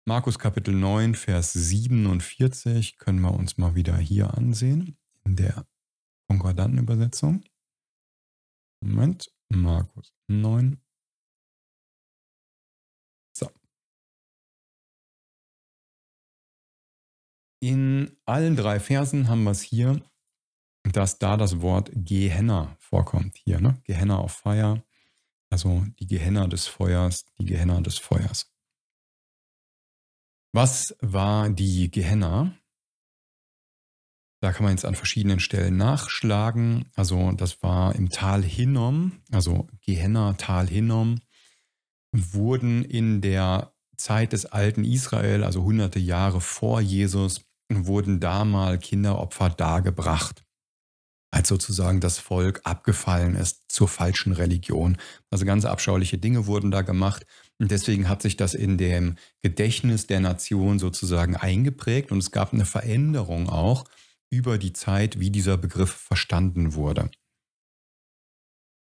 Markus Kapitel 9, Vers 47 können wir uns mal wieder hier ansehen, in der Konkordantenübersetzung. Moment, Markus 9. So. In allen drei Versen haben wir es hier, dass da das Wort Gehenna vorkommt. Hier, ne? Gehenna auf Feuer. Also die Gehenna des Feuers, die Gehenna des Feuers. Was war die Gehenna? Da kann man jetzt an verschiedenen Stellen nachschlagen. Also das war im Tal Hinnom, also Gehenna, Tal Hinnom, wurden in der Zeit des alten Israel, also hunderte Jahre vor Jesus, wurden da mal Kinderopfer dargebracht, als sozusagen das Volk abgefallen ist zur falschen Religion. Also ganz abscheuliche Dinge wurden da gemacht und deswegen hat sich das in dem Gedächtnis der Nation sozusagen eingeprägt und es gab eine Veränderung auch über die Zeit, wie dieser Begriff verstanden wurde.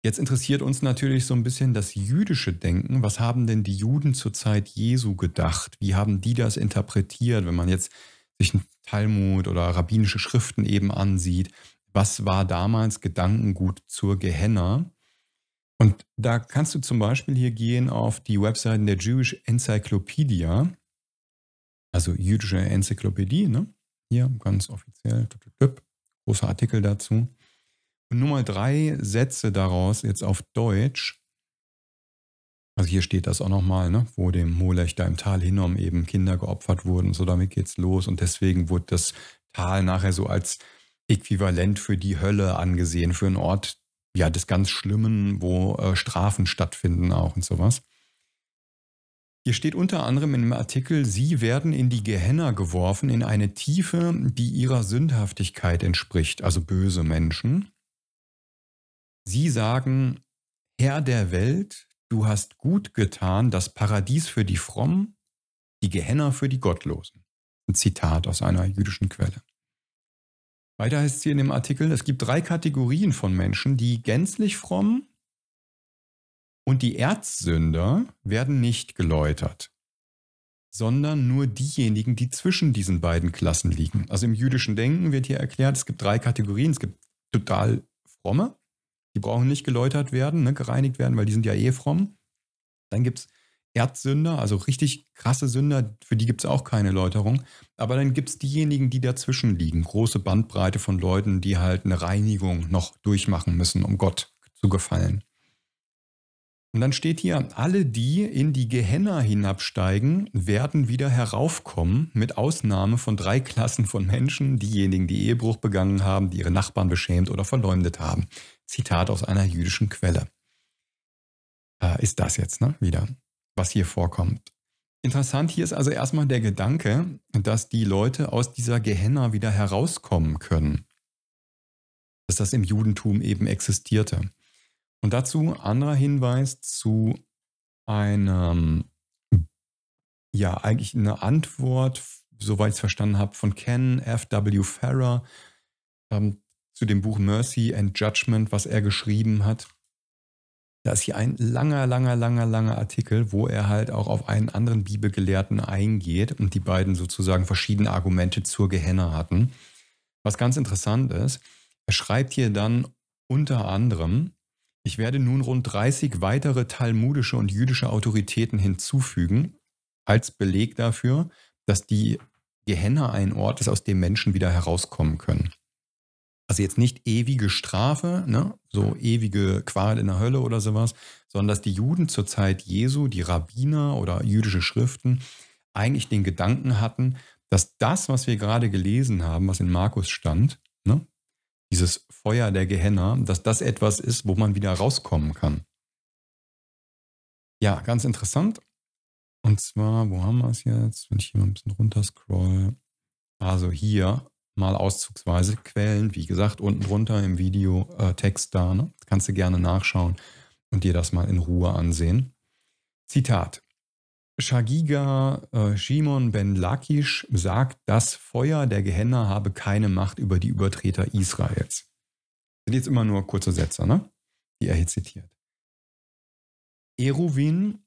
Jetzt interessiert uns natürlich so ein bisschen das jüdische Denken. Was haben denn die Juden zur Zeit Jesu gedacht? Wie haben die das interpretiert, wenn man jetzt sich ein Talmud oder rabbinische Schriften eben ansieht? Was war damals Gedankengut zur Gehenna? Und da kannst du zum Beispiel hier gehen auf die Webseiten der Jewish Encyclopedia, also jüdische Enzyklopädie, ne? Hier ganz offiziell, großer Artikel dazu. Und nur mal drei Sätze daraus jetzt auf Deutsch. Also hier steht das auch nochmal, ne, wo dem Molech da im Tal Hinnom eben Kinder geopfert wurden. So damit geht's los. Und deswegen wurde das Tal nachher so als äquivalent für die Hölle angesehen, für einen Ort ja, des ganz Schlimmen, wo äh, Strafen stattfinden auch und sowas. Hier steht unter anderem in dem Artikel, sie werden in die Gehenna geworfen, in eine Tiefe, die ihrer Sündhaftigkeit entspricht, also böse Menschen. Sie sagen, Herr der Welt, du hast gut getan, das Paradies für die Frommen, die Gehenna für die Gottlosen. Ein Zitat aus einer jüdischen Quelle. Weiter heißt es hier in dem Artikel, es gibt drei Kategorien von Menschen, die gänzlich fromm, und die Erzsünder werden nicht geläutert, sondern nur diejenigen, die zwischen diesen beiden Klassen liegen. Also im jüdischen Denken wird hier erklärt, es gibt drei Kategorien. Es gibt total fromme, die brauchen nicht geläutert werden, ne, gereinigt werden, weil die sind ja eh fromm. Dann gibt es Erzsünder, also richtig krasse Sünder, für die gibt es auch keine Läuterung. Aber dann gibt es diejenigen, die dazwischen liegen. Große Bandbreite von Leuten, die halt eine Reinigung noch durchmachen müssen, um Gott zu gefallen. Und dann steht hier, alle, die in die Gehenna hinabsteigen, werden wieder heraufkommen, mit Ausnahme von drei Klassen von Menschen, diejenigen, die Ehebruch begangen haben, die ihre Nachbarn beschämt oder verleumdet haben. Zitat aus einer jüdischen Quelle. Äh, ist das jetzt, ne? Wieder, was hier vorkommt. Interessant hier ist also erstmal der Gedanke, dass die Leute aus dieser Gehenna wieder herauskommen können. Dass das im Judentum eben existierte. Und dazu anderer Hinweis zu einem, ja, eigentlich eine Antwort, soweit ich es verstanden habe, von Ken F.W. Farrer ähm, zu dem Buch Mercy and Judgment, was er geschrieben hat. Da ist hier ein langer, langer, langer, langer Artikel, wo er halt auch auf einen anderen Bibelgelehrten eingeht und die beiden sozusagen verschiedene Argumente zur Gehenna hatten. Was ganz interessant ist, er schreibt hier dann unter anderem, ich werde nun rund 30 weitere talmudische und jüdische Autoritäten hinzufügen, als Beleg dafür, dass die Gehenna ein Ort ist, aus dem Menschen wieder herauskommen können. Also jetzt nicht ewige Strafe, ne, so ewige Qual in der Hölle oder sowas, sondern dass die Juden zur Zeit Jesu, die Rabbiner oder jüdische Schriften, eigentlich den Gedanken hatten, dass das, was wir gerade gelesen haben, was in Markus stand, dieses Feuer der Gehenna, dass das etwas ist, wo man wieder rauskommen kann. Ja, ganz interessant. Und zwar, wo haben wir es jetzt? Wenn ich hier mal ein bisschen runter scroll. Also hier mal auszugsweise Quellen, wie gesagt, unten drunter im Video äh, Text da. Ne? Kannst du gerne nachschauen und dir das mal in Ruhe ansehen. Zitat. Shagiga äh, Shimon ben Lakish sagt, das Feuer der Gehenna habe keine Macht über die Übertreter Israels. Das sind jetzt immer nur kurze Sätze, ne? die er hier zitiert. Eruvin,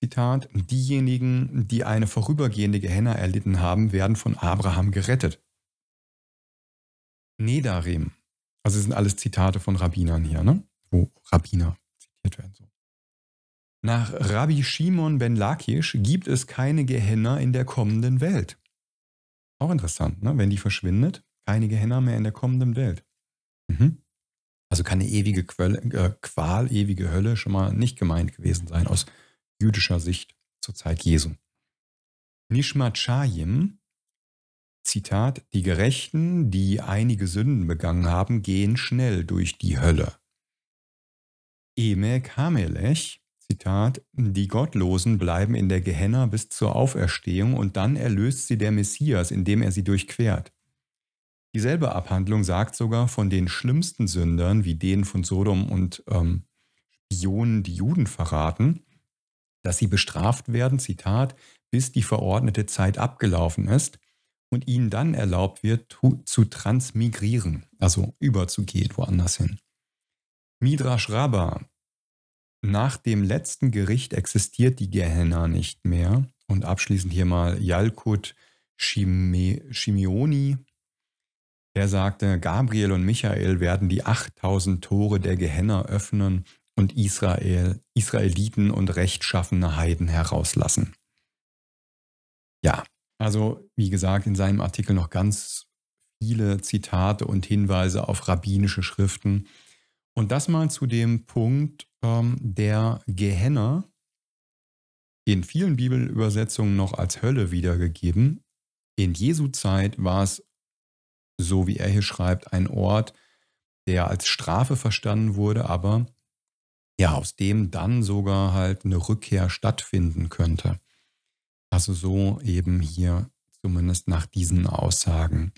Zitat, diejenigen, die eine vorübergehende Gehenna erlitten haben, werden von Abraham gerettet. Nedarim, also sind alles Zitate von Rabbinern hier, ne? wo Rabbiner zitiert werden. So. Nach Rabbi Shimon ben Lakish gibt es keine Gehenna in der kommenden Welt. Auch interessant, ne? wenn die verschwindet, keine Gehenna mehr in der kommenden Welt. Mhm. Also kann eine ewige Quelle, äh, Qual, ewige Hölle schon mal nicht gemeint gewesen sein aus jüdischer Sicht zur Zeit Jesu. Nishmat Shayim, Zitat, die Gerechten, die einige Sünden begangen haben, gehen schnell durch die Hölle. Emek Hamelech, Zitat, die Gottlosen bleiben in der Gehenna bis zur Auferstehung und dann erlöst sie der Messias, indem er sie durchquert. Dieselbe Abhandlung sagt sogar von den schlimmsten Sündern, wie denen von Sodom und ähm, Spionen, die Juden verraten, dass sie bestraft werden, Zitat, bis die verordnete Zeit abgelaufen ist und ihnen dann erlaubt wird, zu transmigrieren, also überzugehen woanders hin. Midrash Rabbah. Nach dem letzten Gericht existiert die Gehenna nicht mehr. Und abschließend hier mal Yalkut Shimeoni. Er sagte, Gabriel und Michael werden die 8000 Tore der Gehenna öffnen und Israel, Israeliten und rechtschaffene Heiden herauslassen. Ja, also wie gesagt, in seinem Artikel noch ganz viele Zitate und Hinweise auf rabbinische Schriften. Und das mal zu dem Punkt ähm, der Gehenna, in vielen Bibelübersetzungen noch als Hölle wiedergegeben. In Jesu Zeit war es, so wie er hier schreibt, ein Ort, der als Strafe verstanden wurde, aber ja, aus dem dann sogar halt eine Rückkehr stattfinden könnte. Also so eben hier zumindest nach diesen Aussagen.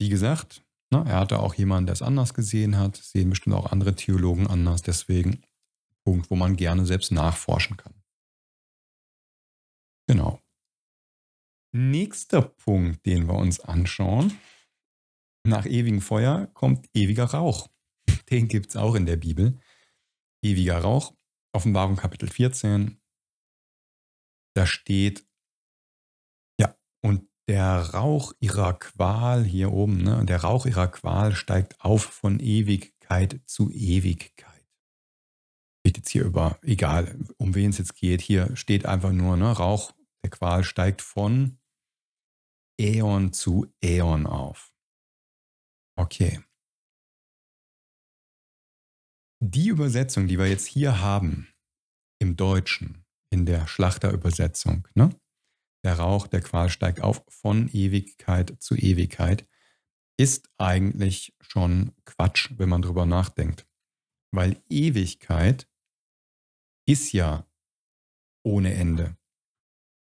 Wie gesagt, ne, er hatte auch jemanden, der es anders gesehen hat, sehen bestimmt auch andere Theologen anders, deswegen Punkt, wo man gerne selbst nachforschen kann. Genau. Nächster Punkt, den wir uns anschauen. Nach ewigem Feuer kommt ewiger Rauch. Den gibt es auch in der Bibel. Ewiger Rauch, Offenbarung Kapitel 14. Da steht, und der Rauch ihrer Qual hier oben, ne, der Rauch ihrer Qual steigt auf von Ewigkeit zu Ewigkeit. Geht jetzt hier über, egal um wen es jetzt geht, hier steht einfach nur, ne, Rauch der Qual steigt von Äon zu Äon auf. Okay. Die Übersetzung, die wir jetzt hier haben, im Deutschen, in der Schlachterübersetzung, ne? Der Rauch der Qual steigt auf von Ewigkeit zu Ewigkeit, ist eigentlich schon Quatsch, wenn man drüber nachdenkt. Weil Ewigkeit ist ja ohne Ende.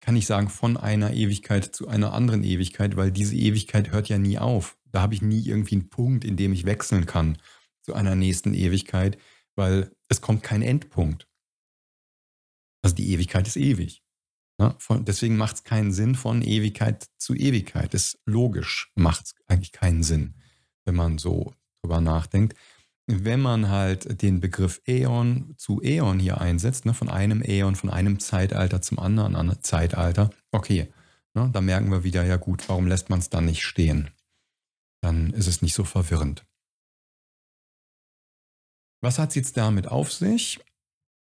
Kann ich sagen, von einer Ewigkeit zu einer anderen Ewigkeit, weil diese Ewigkeit hört ja nie auf. Da habe ich nie irgendwie einen Punkt, in dem ich wechseln kann zu einer nächsten Ewigkeit, weil es kommt kein Endpunkt. Also die Ewigkeit ist ewig. Ja, von, deswegen macht es keinen Sinn von Ewigkeit zu Ewigkeit. Das ist logisch, macht es eigentlich keinen Sinn, wenn man so drüber nachdenkt. Wenn man halt den Begriff Äon zu Äon hier einsetzt, ne, von einem Äon, von einem Zeitalter zum anderen Zeitalter, okay, ne, da merken wir wieder, ja gut, warum lässt man es dann nicht stehen? Dann ist es nicht so verwirrend. Was hat es jetzt damit auf sich?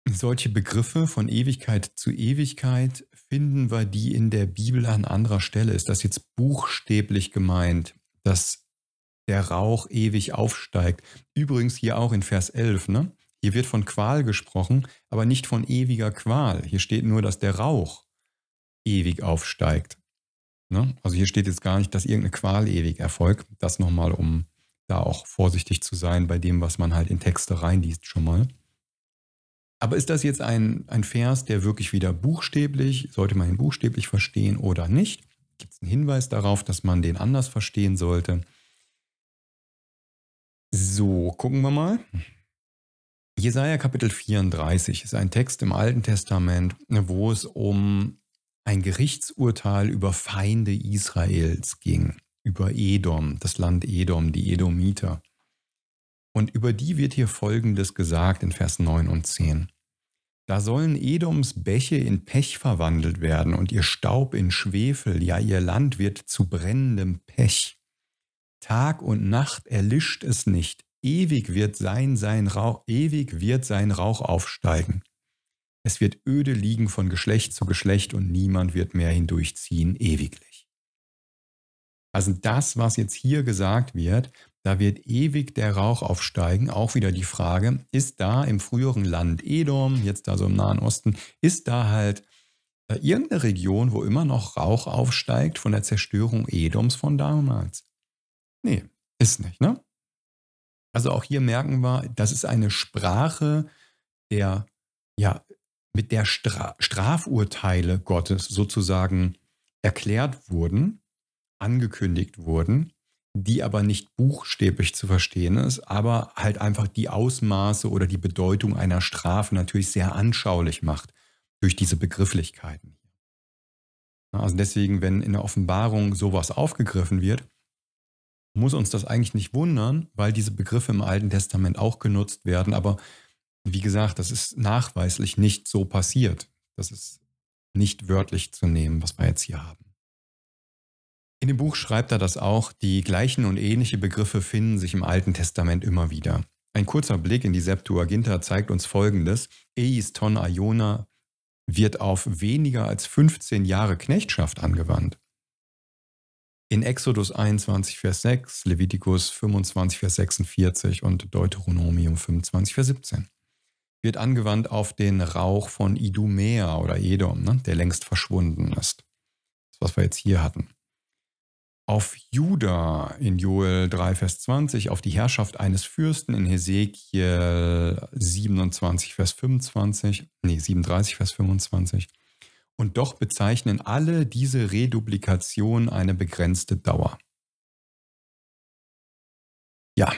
Solche Begriffe von Ewigkeit zu Ewigkeit finden wir die in der Bibel an anderer Stelle. Ist das jetzt buchstäblich gemeint, dass der Rauch ewig aufsteigt? Übrigens hier auch in Vers 11, ne? Hier wird von Qual gesprochen, aber nicht von ewiger Qual. Hier steht nur, dass der Rauch ewig aufsteigt. Ne? Also hier steht jetzt gar nicht, dass irgendeine Qual ewig erfolgt. Das nochmal, um da auch vorsichtig zu sein bei dem, was man halt in Texte reinliest schon mal. Aber ist das jetzt ein, ein Vers, der wirklich wieder buchstäblich, sollte man ihn buchstäblich verstehen oder nicht? Gibt es einen Hinweis darauf, dass man den anders verstehen sollte? So, gucken wir mal. Jesaja Kapitel 34 ist ein Text im Alten Testament, wo es um ein Gerichtsurteil über Feinde Israels ging, über Edom, das Land Edom, die Edomiter. Und über die wird hier Folgendes gesagt in Vers 9 und 10. Da sollen Edoms Bäche in Pech verwandelt werden und ihr Staub in Schwefel, ja ihr Land wird zu brennendem Pech. Tag und Nacht erlischt es nicht, ewig wird sein, sein Rauch, ewig wird sein Rauch aufsteigen. Es wird öde liegen von Geschlecht zu Geschlecht und niemand wird mehr hindurchziehen ewiglich. Also das, was jetzt hier gesagt wird, da wird ewig der Rauch aufsteigen. Auch wieder die Frage, ist da im früheren Land Edom, jetzt also im Nahen Osten, ist da halt äh, irgendeine Region, wo immer noch Rauch aufsteigt von der Zerstörung Edoms von damals? Nee, ist nicht, ne? Also auch hier merken wir, das ist eine Sprache der, ja, mit der Stra Strafurteile Gottes sozusagen erklärt wurden, angekündigt wurden, die aber nicht buchstäblich zu verstehen ist, aber halt einfach die Ausmaße oder die Bedeutung einer Strafe natürlich sehr anschaulich macht durch diese Begrifflichkeiten. Also deswegen, wenn in der Offenbarung sowas aufgegriffen wird, muss uns das eigentlich nicht wundern, weil diese Begriffe im Alten Testament auch genutzt werden. Aber wie gesagt, das ist nachweislich nicht so passiert. Das ist nicht wörtlich zu nehmen, was wir jetzt hier haben. In dem Buch schreibt er das auch, die gleichen und ähnliche Begriffe finden sich im Alten Testament immer wieder. Ein kurzer Blick in die Septuaginta zeigt uns folgendes. Eis ton Iona wird auf weniger als 15 Jahre Knechtschaft angewandt. In Exodus 21, Vers 6, Levitikus 25, Vers 46 und Deuteronomium 25, Vers 17 wird angewandt auf den Rauch von Idumea oder Edom, ne, der längst verschwunden ist. Das, was wir jetzt hier hatten auf Juda in Joel 3, Vers 20, auf die Herrschaft eines Fürsten in Hesekiel 27, Vers 25, nee, 37, Vers 25. Und doch bezeichnen alle diese Reduplikationen eine begrenzte Dauer. Ja.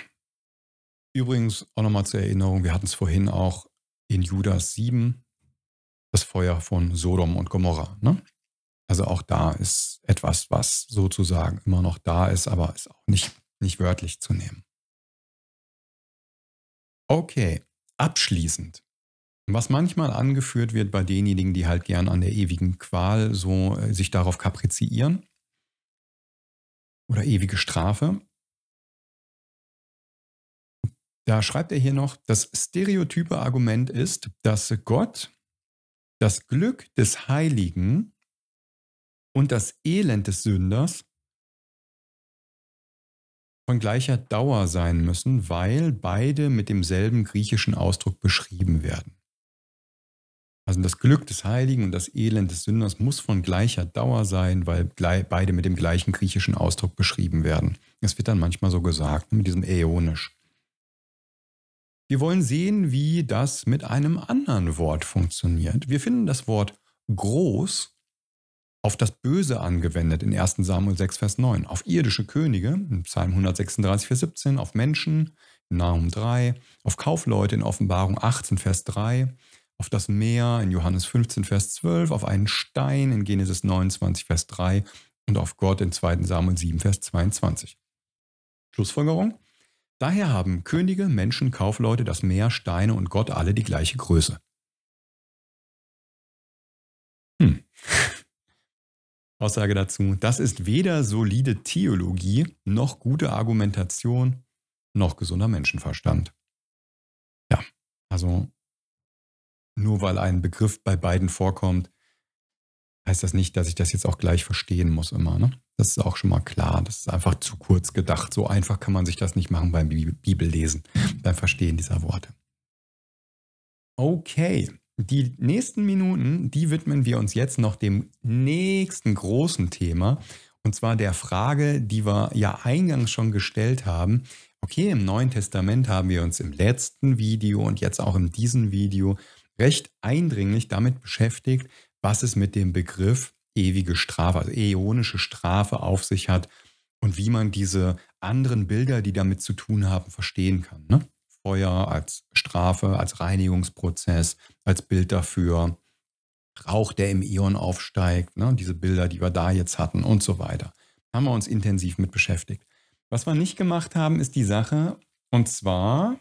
Übrigens auch nochmal zur Erinnerung, wir hatten es vorhin auch in Judas 7, das Feuer von Sodom und Gomorra. Ne? Also auch da ist etwas, was sozusagen immer noch da ist, aber ist auch nicht, nicht wörtlich zu nehmen. Okay, abschließend. Was manchmal angeführt wird bei denjenigen, die halt gern an der ewigen Qual so äh, sich darauf kapriziieren oder ewige Strafe. Da schreibt er hier noch, das stereotype Argument ist, dass Gott das Glück des Heiligen und das Elend des Sünders von gleicher Dauer sein müssen, weil beide mit demselben griechischen Ausdruck beschrieben werden. Also das Glück des Heiligen und das Elend des Sünders muss von gleicher Dauer sein, weil beide mit dem gleichen griechischen Ausdruck beschrieben werden. Es wird dann manchmal so gesagt, mit diesem Äonisch. Wir wollen sehen, wie das mit einem anderen Wort funktioniert. Wir finden das Wort groß auf das Böse angewendet in 1 Samuel 6, Vers 9, auf irdische Könige in Psalm 136, Vers 17, auf Menschen in Nahum 3, auf Kaufleute in Offenbarung 18, Vers 3, auf das Meer in Johannes 15, Vers 12, auf einen Stein in Genesis 29, Vers 3 und auf Gott in 2 Samuel 7, Vers 22. Schlussfolgerung? Daher haben Könige, Menschen, Kaufleute, das Meer, Steine und Gott alle die gleiche Größe. Hm. Aussage dazu, das ist weder solide Theologie noch gute Argumentation noch gesunder Menschenverstand. Ja, also nur weil ein Begriff bei beiden vorkommt, heißt das nicht, dass ich das jetzt auch gleich verstehen muss immer. Ne? Das ist auch schon mal klar. Das ist einfach zu kurz gedacht. So einfach kann man sich das nicht machen beim Bibellesen, beim Verstehen dieser Worte. Okay, die nächsten Minuten, die widmen wir uns jetzt noch dem nächsten großen Thema. Und zwar der Frage, die wir ja eingangs schon gestellt haben. Okay, im Neuen Testament haben wir uns im letzten Video und jetzt auch in diesem Video recht eindringlich damit beschäftigt, was es mit dem Begriff ewige Strafe, also äonische Strafe auf sich hat und wie man diese anderen Bilder, die damit zu tun haben, verstehen kann. Ne? Feuer als Strafe, als Reinigungsprozess, als Bild dafür. Rauch, der im Ion aufsteigt, ne, diese Bilder, die wir da jetzt hatten und so weiter. Haben wir uns intensiv mit beschäftigt. Was wir nicht gemacht haben, ist die Sache, und zwar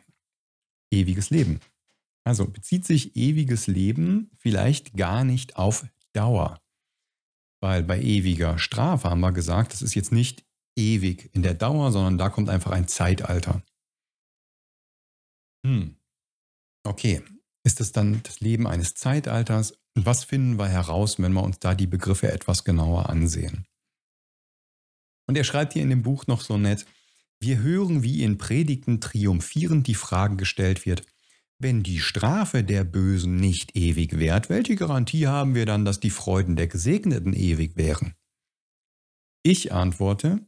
ewiges Leben. Also bezieht sich ewiges Leben vielleicht gar nicht auf Dauer. Weil bei ewiger Strafe haben wir gesagt, das ist jetzt nicht ewig in der Dauer, sondern da kommt einfach ein Zeitalter. Hm. Okay, ist es dann das Leben eines Zeitalters? Was finden wir heraus, wenn wir uns da die Begriffe etwas genauer ansehen? Und er schreibt hier in dem Buch noch so nett, wir hören, wie in Predigten triumphierend die Frage gestellt wird, wenn die Strafe der Bösen nicht ewig währt, welche Garantie haben wir dann, dass die Freuden der Gesegneten ewig wären? Ich antworte,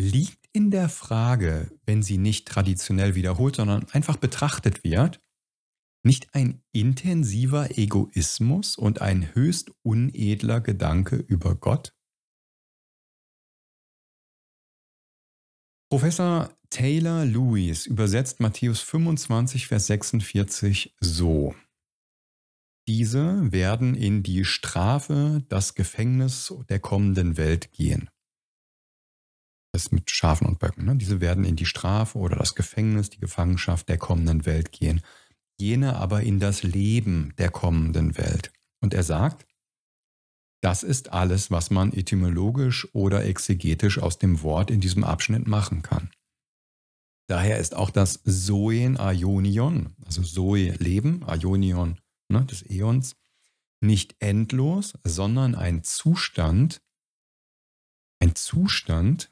liegt in der Frage, wenn sie nicht traditionell wiederholt, sondern einfach betrachtet wird, nicht ein intensiver Egoismus und ein höchst unedler Gedanke über Gott? Professor Taylor Lewis übersetzt Matthäus 25, Vers 46 so. Diese werden in die Strafe, das Gefängnis der kommenden Welt gehen. Ist mit Schafen und Böcken. Ne? Diese werden in die Strafe oder das Gefängnis, die Gefangenschaft der kommenden Welt gehen. Jene aber in das Leben der kommenden Welt. Und er sagt, das ist alles, was man etymologisch oder exegetisch aus dem Wort in diesem Abschnitt machen kann. Daher ist auch das Zoen Aionion, also Zoe Leben, Aionion ne, des Äons, nicht endlos, sondern ein Zustand, ein Zustand,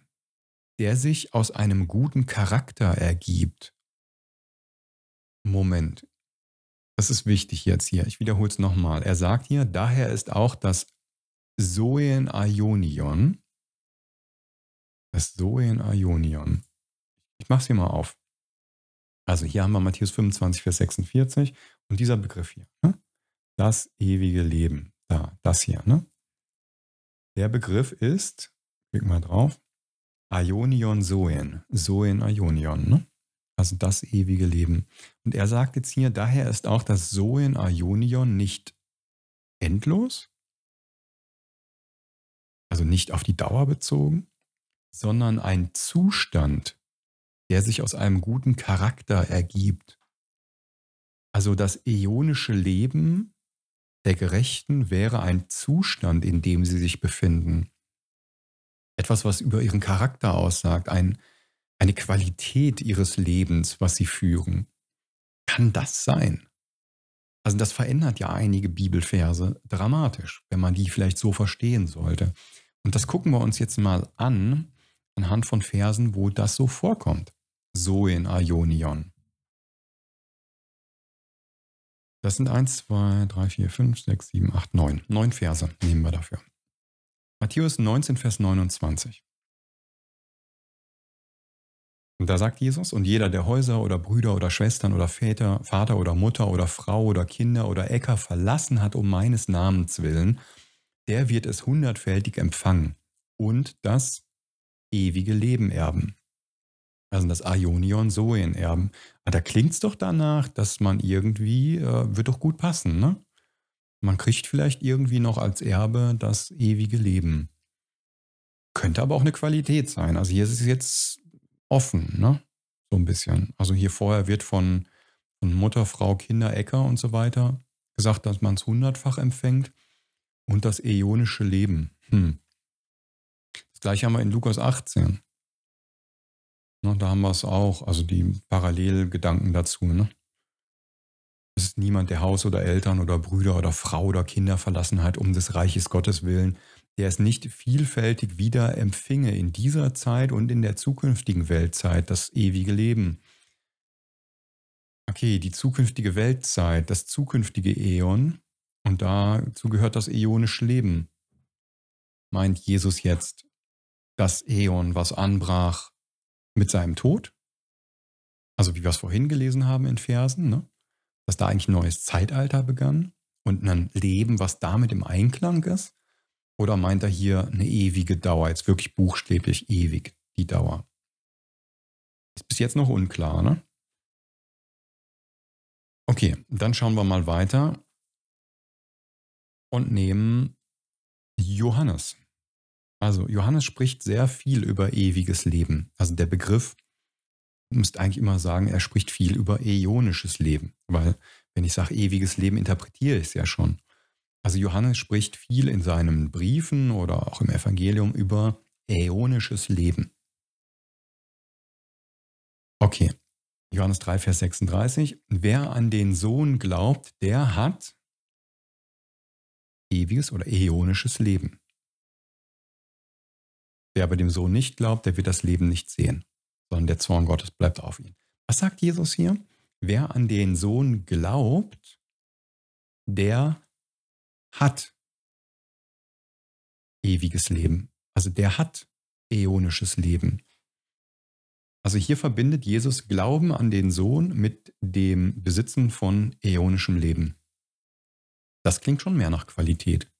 der sich aus einem guten Charakter ergibt. Moment, das ist wichtig jetzt hier. Ich wiederhole es nochmal. Er sagt hier, daher ist auch das Zoen Aionion, das Zoen Aionion. Ich mache es hier mal auf. Also hier haben wir Matthäus 25, Vers 46 und dieser Begriff hier. Ne? Das ewige Leben. Da, das hier. Ne? Der Begriff ist, klick mal drauf, Aionion Zoen. Zoen Aionion. Ne? Also das ewige Leben. Und er sagt jetzt hier, daher ist auch das Zoen Aionion nicht endlos, also nicht auf die Dauer bezogen, sondern ein Zustand, der sich aus einem guten Charakter ergibt. Also das äonische Leben der Gerechten wäre ein Zustand, in dem sie sich befinden. Etwas, was über ihren Charakter aussagt, ein, eine Qualität ihres Lebens, was sie führen. Kann das sein? Also das verändert ja einige Bibelverse dramatisch, wenn man die vielleicht so verstehen sollte. Und das gucken wir uns jetzt mal an, anhand von Versen, wo das so vorkommt. So in Ionion. Das sind 1, 2, 3, 4, 5, 6, 7, 8, 9. Neun Verse nehmen wir dafür. Matthäus 19, Vers 29. Und da sagt Jesus, und jeder, der Häuser oder Brüder oder Schwestern oder Väter, Vater oder Mutter oder Frau oder Kinder oder Äcker verlassen hat um meines Namens willen, der wird es hundertfältig empfangen und das ewige Leben erben. Also das Ionion Soen erben. Aber ah, da klingt es doch danach, dass man irgendwie, äh, wird doch gut passen, ne? Man kriegt vielleicht irgendwie noch als Erbe das ewige Leben. Könnte aber auch eine Qualität sein. Also hier ist es jetzt offen, ne? So ein bisschen. Also hier vorher wird von, von Mutter, Frau, Kinder, Äcker und so weiter gesagt, dass man es hundertfach empfängt. Und das äonische Leben. Hm. Das gleiche haben wir in Lukas 18. Ne, da haben wir es auch, also die Parallelgedanken dazu. Ne? Es ist niemand, der Haus oder Eltern oder Brüder oder Frau oder Kinder verlassen hat, um des Reiches Gottes willen, der es nicht vielfältig wieder empfinge in dieser Zeit und in der zukünftigen Weltzeit, das ewige Leben. Okay, die zukünftige Weltzeit, das zukünftige Äon, und dazu gehört das äonische Leben. Meint Jesus jetzt das Äon, was anbrach mit seinem Tod? Also wie wir es vorhin gelesen haben in Versen, ne? Dass da eigentlich ein neues Zeitalter begann und ein Leben, was damit im Einklang ist? Oder meint er hier eine ewige Dauer, jetzt wirklich buchstäblich ewig die Dauer? Ist bis jetzt noch unklar, ne? Okay, dann schauen wir mal weiter und nehmen Johannes. Also Johannes spricht sehr viel über ewiges Leben. Also der Begriff müsste eigentlich immer sagen, er spricht viel über äonisches Leben, weil wenn ich sage ewiges Leben, interpretiere ich es ja schon. Also Johannes spricht viel in seinen Briefen oder auch im Evangelium über äonisches Leben. Okay, Johannes 3, Vers 36. Wer an den Sohn glaubt, der hat ewiges oder äonisches Leben. Wer aber dem Sohn nicht glaubt, der wird das Leben nicht sehen, sondern der Zorn Gottes bleibt auf ihn. Was sagt Jesus hier? wer an den Sohn glaubt, der hat ewiges Leben. Also der hat äonisches Leben. Also hier verbindet Jesus Glauben an den Sohn mit dem Besitzen von äonischem Leben. Das klingt schon mehr nach Qualität.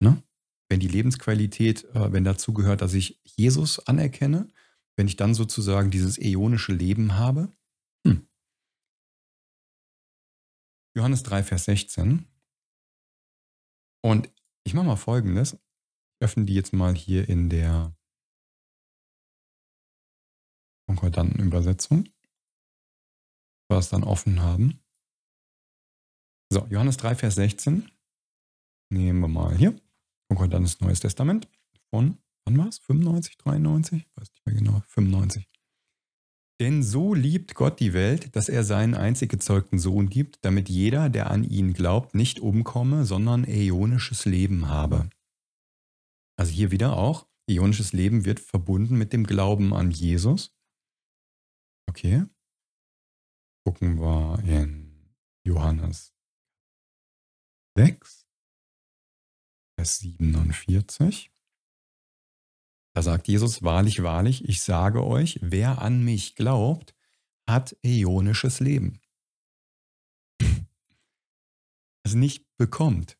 Ne? Wenn die Lebensqualität, äh, wenn dazu gehört, dass ich Jesus anerkenne, wenn ich dann sozusagen dieses äonische Leben habe. Hm. Johannes 3, Vers 16. Und ich mache mal Folgendes. Ich öffne die jetzt mal hier in der konkordanten Übersetzung, was dann offen haben. So, Johannes 3, Vers 16. Nehmen wir mal hier. Konkordantes Neues Testament von, wann war es? 95, 93? Weiß nicht mehr genau, 95. Denn so liebt Gott die Welt, dass er seinen einzig gezeugten Sohn gibt, damit jeder, der an ihn glaubt, nicht umkomme, sondern äonisches Leben habe. Also hier wieder auch, äonisches Leben wird verbunden mit dem Glauben an Jesus. Okay. Gucken wir in Johannes 6, Vers 47. Da sagt Jesus, wahrlich, wahrlich, ich sage euch, wer an mich glaubt, hat äonisches Leben. Also nicht bekommt.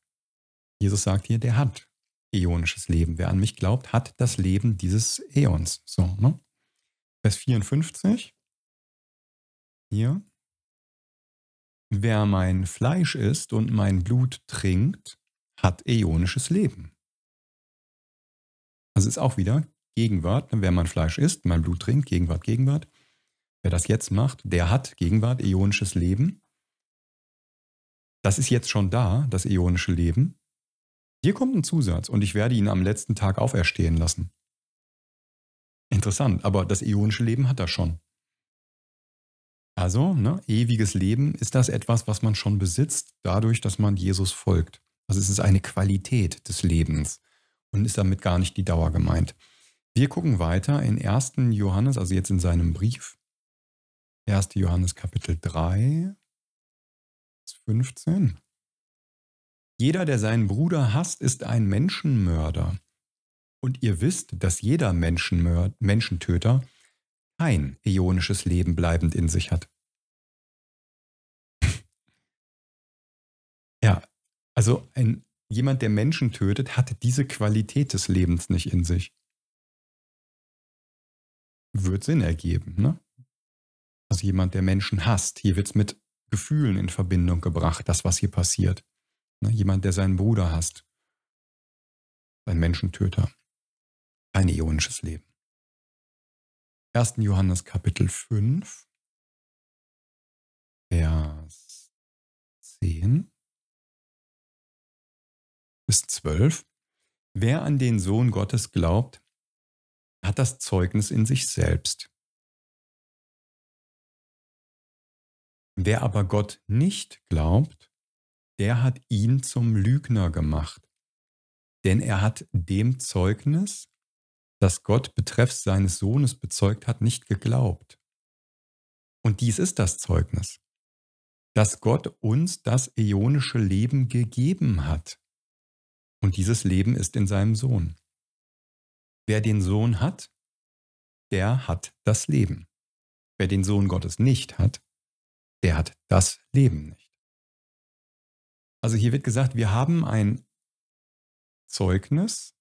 Jesus sagt hier, der hat äonisches Leben. Wer an mich glaubt, hat das Leben dieses Äons. So, ne? Vers 54. Hier. Wer mein Fleisch isst und mein Blut trinkt, hat äonisches Leben. Also ist auch wieder Gegenwart. Wer mein Fleisch isst, mein Blut trinkt, Gegenwart, Gegenwart. Wer das jetzt macht, der hat Gegenwart, äonisches Leben. Das ist jetzt schon da, das äonische Leben. Hier kommt ein Zusatz und ich werde ihn am letzten Tag auferstehen lassen. Interessant, aber das äonische Leben hat er schon. Also, ne, ewiges Leben, ist das etwas, was man schon besitzt, dadurch, dass man Jesus folgt. Also es ist eine Qualität des Lebens und ist damit gar nicht die Dauer gemeint. Wir gucken weiter in 1. Johannes, also jetzt in seinem Brief. 1. Johannes Kapitel 3, 15. Jeder, der seinen Bruder hasst, ist ein Menschenmörder. Und ihr wisst, dass jeder Menschentöter kein ionisches Leben bleibend in sich hat. ja, also ein, jemand, der Menschen tötet, hat diese Qualität des Lebens nicht in sich. Wird Sinn ergeben, ne? Also jemand, der Menschen hasst. Hier wird es mit Gefühlen in Verbindung gebracht, das, was hier passiert. Ne? Jemand, der seinen Bruder hasst. Ein Menschentöter. Ein ionisches Leben. 1. Johannes Kapitel 5, Vers 10 bis 12. Wer an den Sohn Gottes glaubt, hat das Zeugnis in sich selbst. Wer aber Gott nicht glaubt, der hat ihn zum Lügner gemacht, denn er hat dem Zeugnis, das Gott betreffs seines Sohnes bezeugt hat, nicht geglaubt. Und dies ist das Zeugnis, dass Gott uns das äonische Leben gegeben hat. Und dieses Leben ist in seinem Sohn. Wer den Sohn hat, der hat das Leben. Wer den Sohn Gottes nicht hat, der hat das Leben nicht. Also hier wird gesagt, wir haben ein Zeugnis,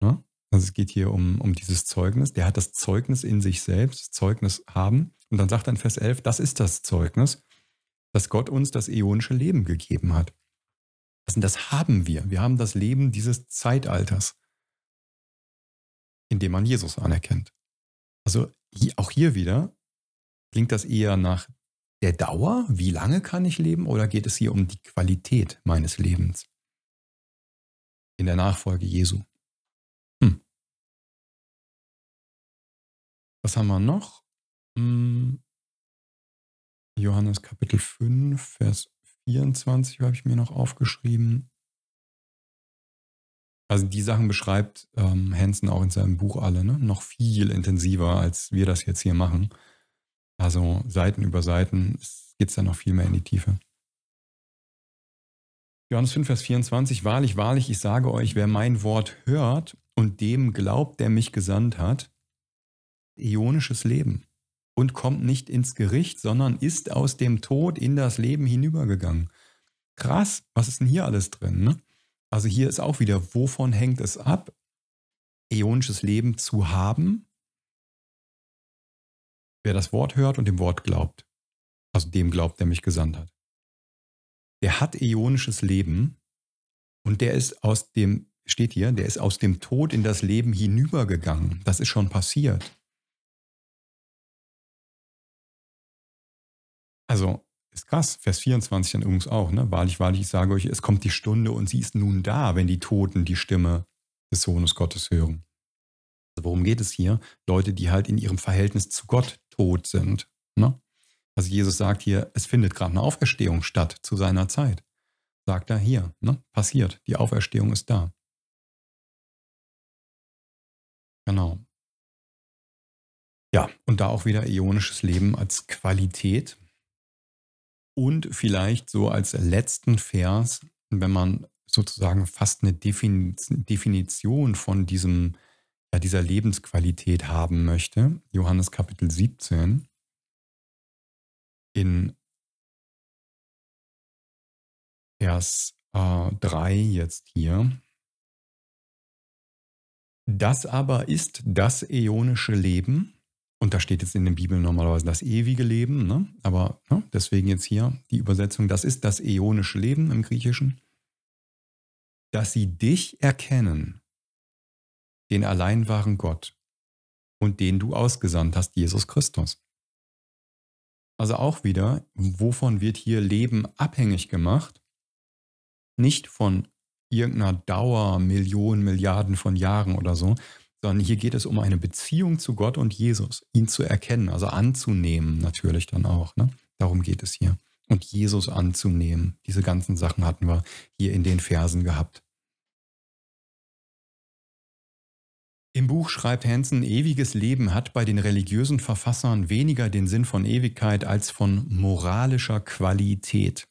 Ne? Also es geht hier um, um dieses Zeugnis. Der hat das Zeugnis in sich selbst, Zeugnis haben. Und dann sagt in Vers 11, das ist das Zeugnis, dass Gott uns das äonische Leben gegeben hat. Also das haben wir. Wir haben das Leben dieses Zeitalters, in dem man Jesus anerkennt. Also auch hier wieder klingt das eher nach der Dauer, wie lange kann ich leben, oder geht es hier um die Qualität meines Lebens in der Nachfolge Jesu? Was haben wir noch? Hm. Johannes Kapitel 5, Vers 24 habe ich mir noch aufgeschrieben. Also die Sachen beschreibt ähm, Hansen auch in seinem Buch alle, ne? noch viel intensiver, als wir das jetzt hier machen. Also Seiten über Seiten geht es dann noch viel mehr in die Tiefe. Johannes 5, Vers 24, wahrlich, wahrlich, ich sage euch, wer mein Wort hört und dem glaubt, der mich gesandt hat, ionisches Leben und kommt nicht ins Gericht, sondern ist aus dem Tod in das Leben hinübergegangen. Krass, was ist denn hier alles drin? Ne? Also hier ist auch wieder, wovon hängt es ab, ionisches Leben zu haben? Wer das Wort hört und dem Wort glaubt, also dem glaubt, der mich gesandt hat der hat ionisches Leben und der ist aus dem, steht hier, der ist aus dem Tod in das Leben hinübergegangen. Das ist schon passiert. Also, ist krass. Vers 24 dann übrigens auch, ne? Wahrlich, wahrlich, ich sage euch, es kommt die Stunde und sie ist nun da, wenn die Toten die Stimme des Sohnes Gottes hören. Also worum geht es hier? Leute, die halt in ihrem Verhältnis zu Gott tot sind. Ne? Also Jesus sagt hier, es findet gerade eine Auferstehung statt zu seiner Zeit. Sagt er hier, ne? passiert, die Auferstehung ist da. Genau. Ja, und da auch wieder ionisches Leben als Qualität. Und vielleicht so als letzten Vers, wenn man sozusagen fast eine Definition von diesem, ja, dieser Lebensqualität haben möchte. Johannes Kapitel 17 in Vers äh, 3 jetzt hier. Das aber ist das äonische Leben. Und da steht jetzt in der Bibel normalerweise das ewige Leben, ne? aber ne? deswegen jetzt hier die Übersetzung, das ist das äonische Leben im Griechischen, dass sie dich erkennen, den allein wahren Gott und den du ausgesandt hast, Jesus Christus. Also auch wieder, wovon wird hier Leben abhängig gemacht? Nicht von irgendeiner Dauer, Millionen, Milliarden von Jahren oder so, sondern hier geht es um eine Beziehung zu Gott und Jesus, ihn zu erkennen, also anzunehmen natürlich dann auch. Ne? Darum geht es hier. Und Jesus anzunehmen. Diese ganzen Sachen hatten wir hier in den Versen gehabt. Im Buch schreibt Hansen, ewiges Leben hat bei den religiösen Verfassern weniger den Sinn von Ewigkeit als von moralischer Qualität.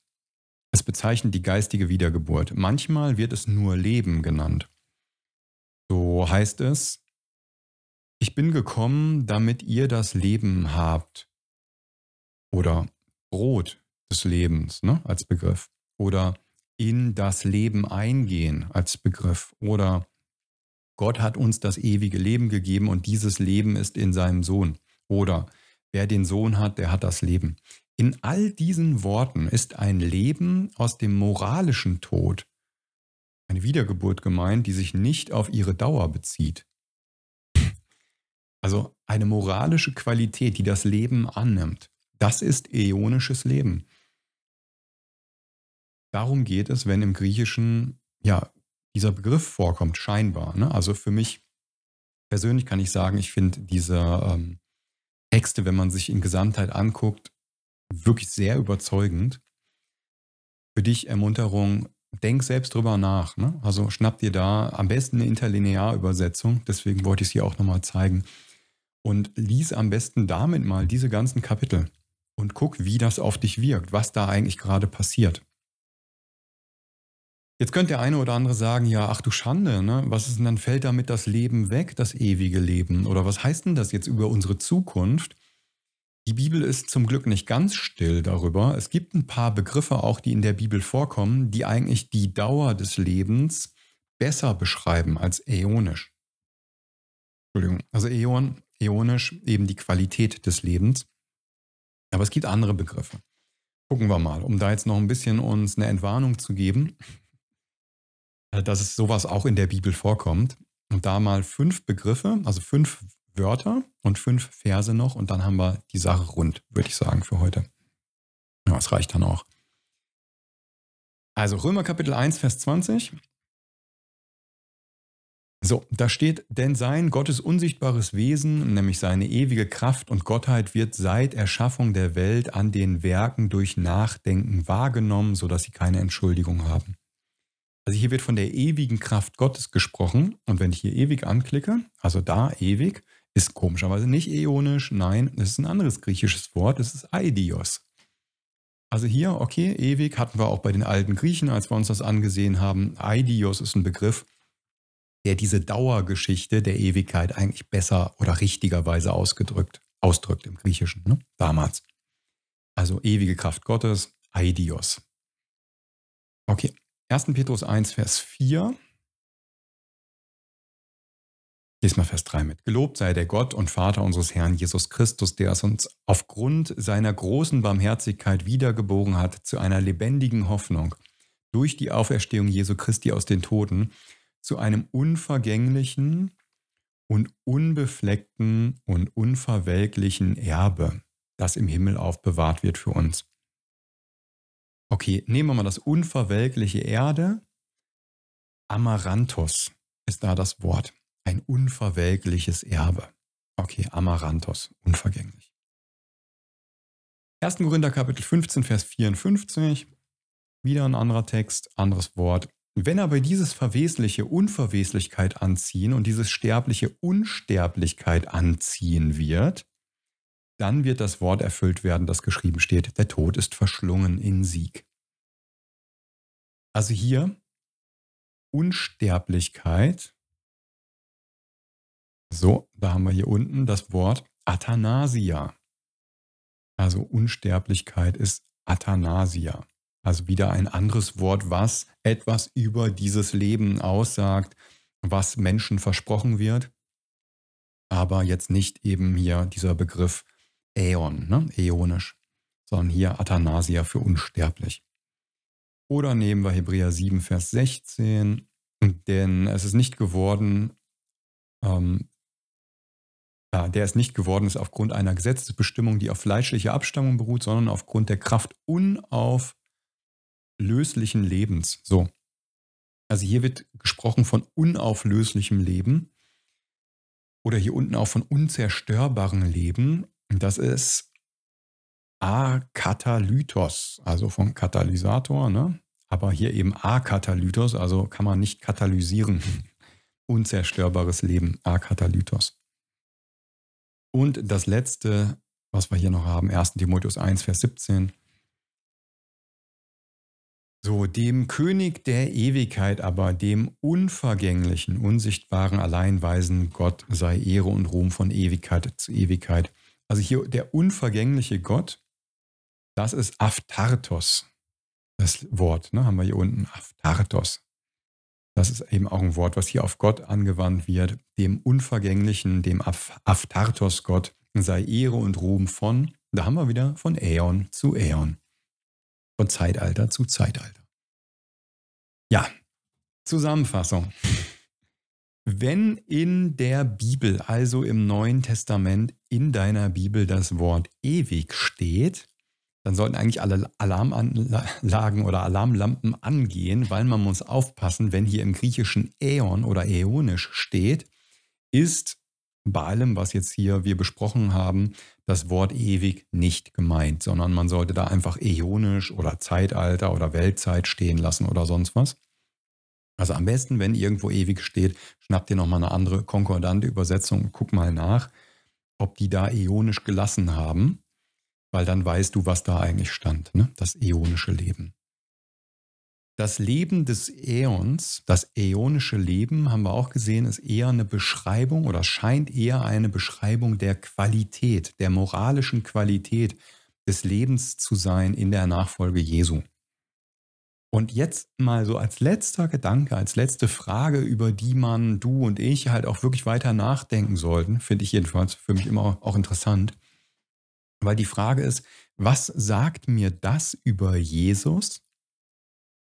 Es bezeichnet die geistige Wiedergeburt. Manchmal wird es nur Leben genannt. So heißt es, ich bin gekommen, damit ihr das Leben habt. Oder Brot des Lebens ne, als Begriff. Oder in das Leben eingehen als Begriff. Oder Gott hat uns das ewige Leben gegeben und dieses Leben ist in seinem Sohn. Oder wer den Sohn hat, der hat das Leben. In all diesen Worten ist ein Leben aus dem moralischen Tod, eine Wiedergeburt gemeint, die sich nicht auf ihre Dauer bezieht. Also eine moralische Qualität, die das Leben annimmt. Das ist äonisches Leben. Darum geht es, wenn im Griechischen ja dieser Begriff vorkommt, scheinbar. Ne? Also für mich persönlich kann ich sagen, ich finde diese ähm, Texte, wenn man sich in Gesamtheit anguckt, wirklich sehr überzeugend. Für dich Ermunterung, denk selbst drüber nach. Ne? Also schnapp dir da am besten eine Interlinearübersetzung, deswegen wollte ich es hier auch nochmal zeigen. Und lies am besten damit mal diese ganzen Kapitel und guck, wie das auf dich wirkt, was da eigentlich gerade passiert. Jetzt könnte der eine oder andere sagen, ja, ach du Schande, ne? was ist denn dann, fällt damit das Leben weg, das ewige Leben? Oder was heißt denn das jetzt über unsere Zukunft? Die Bibel ist zum Glück nicht ganz still darüber. Es gibt ein paar Begriffe auch, die in der Bibel vorkommen, die eigentlich die Dauer des Lebens besser beschreiben als äonisch. Entschuldigung, also Äon, äonisch eben die Qualität des Lebens. Aber es gibt andere Begriffe. Gucken wir mal, um da jetzt noch ein bisschen uns eine Entwarnung zu geben. Dass es sowas auch in der Bibel vorkommt. Und da mal fünf Begriffe, also fünf Wörter und fünf Verse noch und dann haben wir die Sache rund, würde ich sagen, für heute. Ja, das reicht dann auch. Also Römer Kapitel 1, Vers 20. So, da steht, denn sein Gottes unsichtbares Wesen, nämlich seine ewige Kraft und Gottheit, wird seit Erschaffung der Welt an den Werken durch Nachdenken wahrgenommen, sodass sie keine Entschuldigung haben. Also hier wird von der ewigen Kraft Gottes gesprochen. Und wenn ich hier ewig anklicke, also da ewig, Ist komischerweise nicht äonisch, nein, es ist ein anderes griechisches Wort, es ist Aidios. Also hier, okay, ewig hatten wir auch bei den alten Griechen, als wir uns das angesehen haben. Aidios ist ein Begriff, der diese Dauergeschichte der Ewigkeit eigentlich besser oder richtigerweise ausgedrückt, ausdrückt im Griechischen, ne? damals. Also ewige Kraft Gottes, Aidios. Okay, 1. Petrus 1, Vers 4. Lies mal Vers 3 mit. Gelobt sei der Gott und Vater unseres Herrn Jesus Christus, der es uns aufgrund seiner großen Barmherzigkeit wiedergeboren hat zu einer lebendigen Hoffnung durch die Auferstehung Jesu Christi aus den Toten, zu einem unvergänglichen und unbefleckten und unverwelklichen Erbe, das im Himmel aufbewahrt wird für uns. Okay, nehmen wir mal das unverwelkliche Erde. Amaranthos ist da das Wort ein unverwelkliches Erbe. Okay, Amaranthos, unvergänglich. 1. Korinther Kapitel 15, Vers 54, wieder ein anderer Text, anderes Wort. Wenn aber dieses Verwesliche Unverweslichkeit anziehen und dieses Sterbliche Unsterblichkeit anziehen wird, dann wird das Wort erfüllt werden, das geschrieben steht, der Tod ist verschlungen in Sieg. Also hier Unsterblichkeit so, da haben wir hier unten das Wort Athanasia. Also Unsterblichkeit ist Athanasia. Also wieder ein anderes Wort, was etwas über dieses Leben aussagt, was Menschen versprochen wird. Aber jetzt nicht eben hier dieser Begriff Äon, ne? äonisch, sondern hier Athanasia für unsterblich. Oder nehmen wir Hebräer 7, Vers 16. Denn es ist nicht geworden, ähm, der es nicht geworden ist aufgrund einer Gesetzesbestimmung, die auf fleischlicher Abstammung beruht, sondern aufgrund der Kraft unauflöslichen Lebens. So. Also hier wird gesprochen von unauflöslichem Leben oder hier unten auch von unzerstörbarem Leben. Das ist Akatalytos, also von Katalysator, ne? aber hier eben Akatalytos, also kann man nicht katalysieren. Unzerstörbares Leben, Akatalytos. Und das letzte, was wir hier noch haben, 1. Timotheus 1, Vers 17. So, dem König der Ewigkeit aber, dem unvergänglichen, unsichtbaren, alleinweisen Gott sei Ehre und Ruhm von Ewigkeit zu Ewigkeit. Also hier der unvergängliche Gott, das ist Aftartos, das Wort, ne, haben wir hier unten, Aftartos. Das ist eben auch ein Wort, was hier auf Gott angewandt wird, dem Unvergänglichen, dem Aftartos Gott, sei Ehre und Ruhm von, da haben wir wieder von Äon zu Äon, von Zeitalter zu Zeitalter. Ja, Zusammenfassung. Wenn in der Bibel, also im Neuen Testament, in deiner Bibel das Wort ewig steht, dann sollten eigentlich alle Alarmanlagen oder Alarmlampen angehen, weil man muss aufpassen, wenn hier im griechischen Äon oder Äonisch steht, ist bei allem, was jetzt hier wir besprochen haben, das Wort ewig nicht gemeint, sondern man sollte da einfach äonisch oder Zeitalter oder Weltzeit stehen lassen oder sonst was. Also am besten, wenn irgendwo ewig steht, schnapp dir nochmal eine andere konkordante Übersetzung und guck mal nach, ob die da äonisch gelassen haben weil dann weißt du, was da eigentlich stand, ne? das äonische Leben. Das Leben des Äons, das äonische Leben, haben wir auch gesehen, ist eher eine Beschreibung oder scheint eher eine Beschreibung der Qualität, der moralischen Qualität des Lebens zu sein in der Nachfolge Jesu. Und jetzt mal so als letzter Gedanke, als letzte Frage, über die man, du und ich halt auch wirklich weiter nachdenken sollten, finde ich jedenfalls für mich immer auch interessant. Weil die Frage ist, was sagt mir das über Jesus,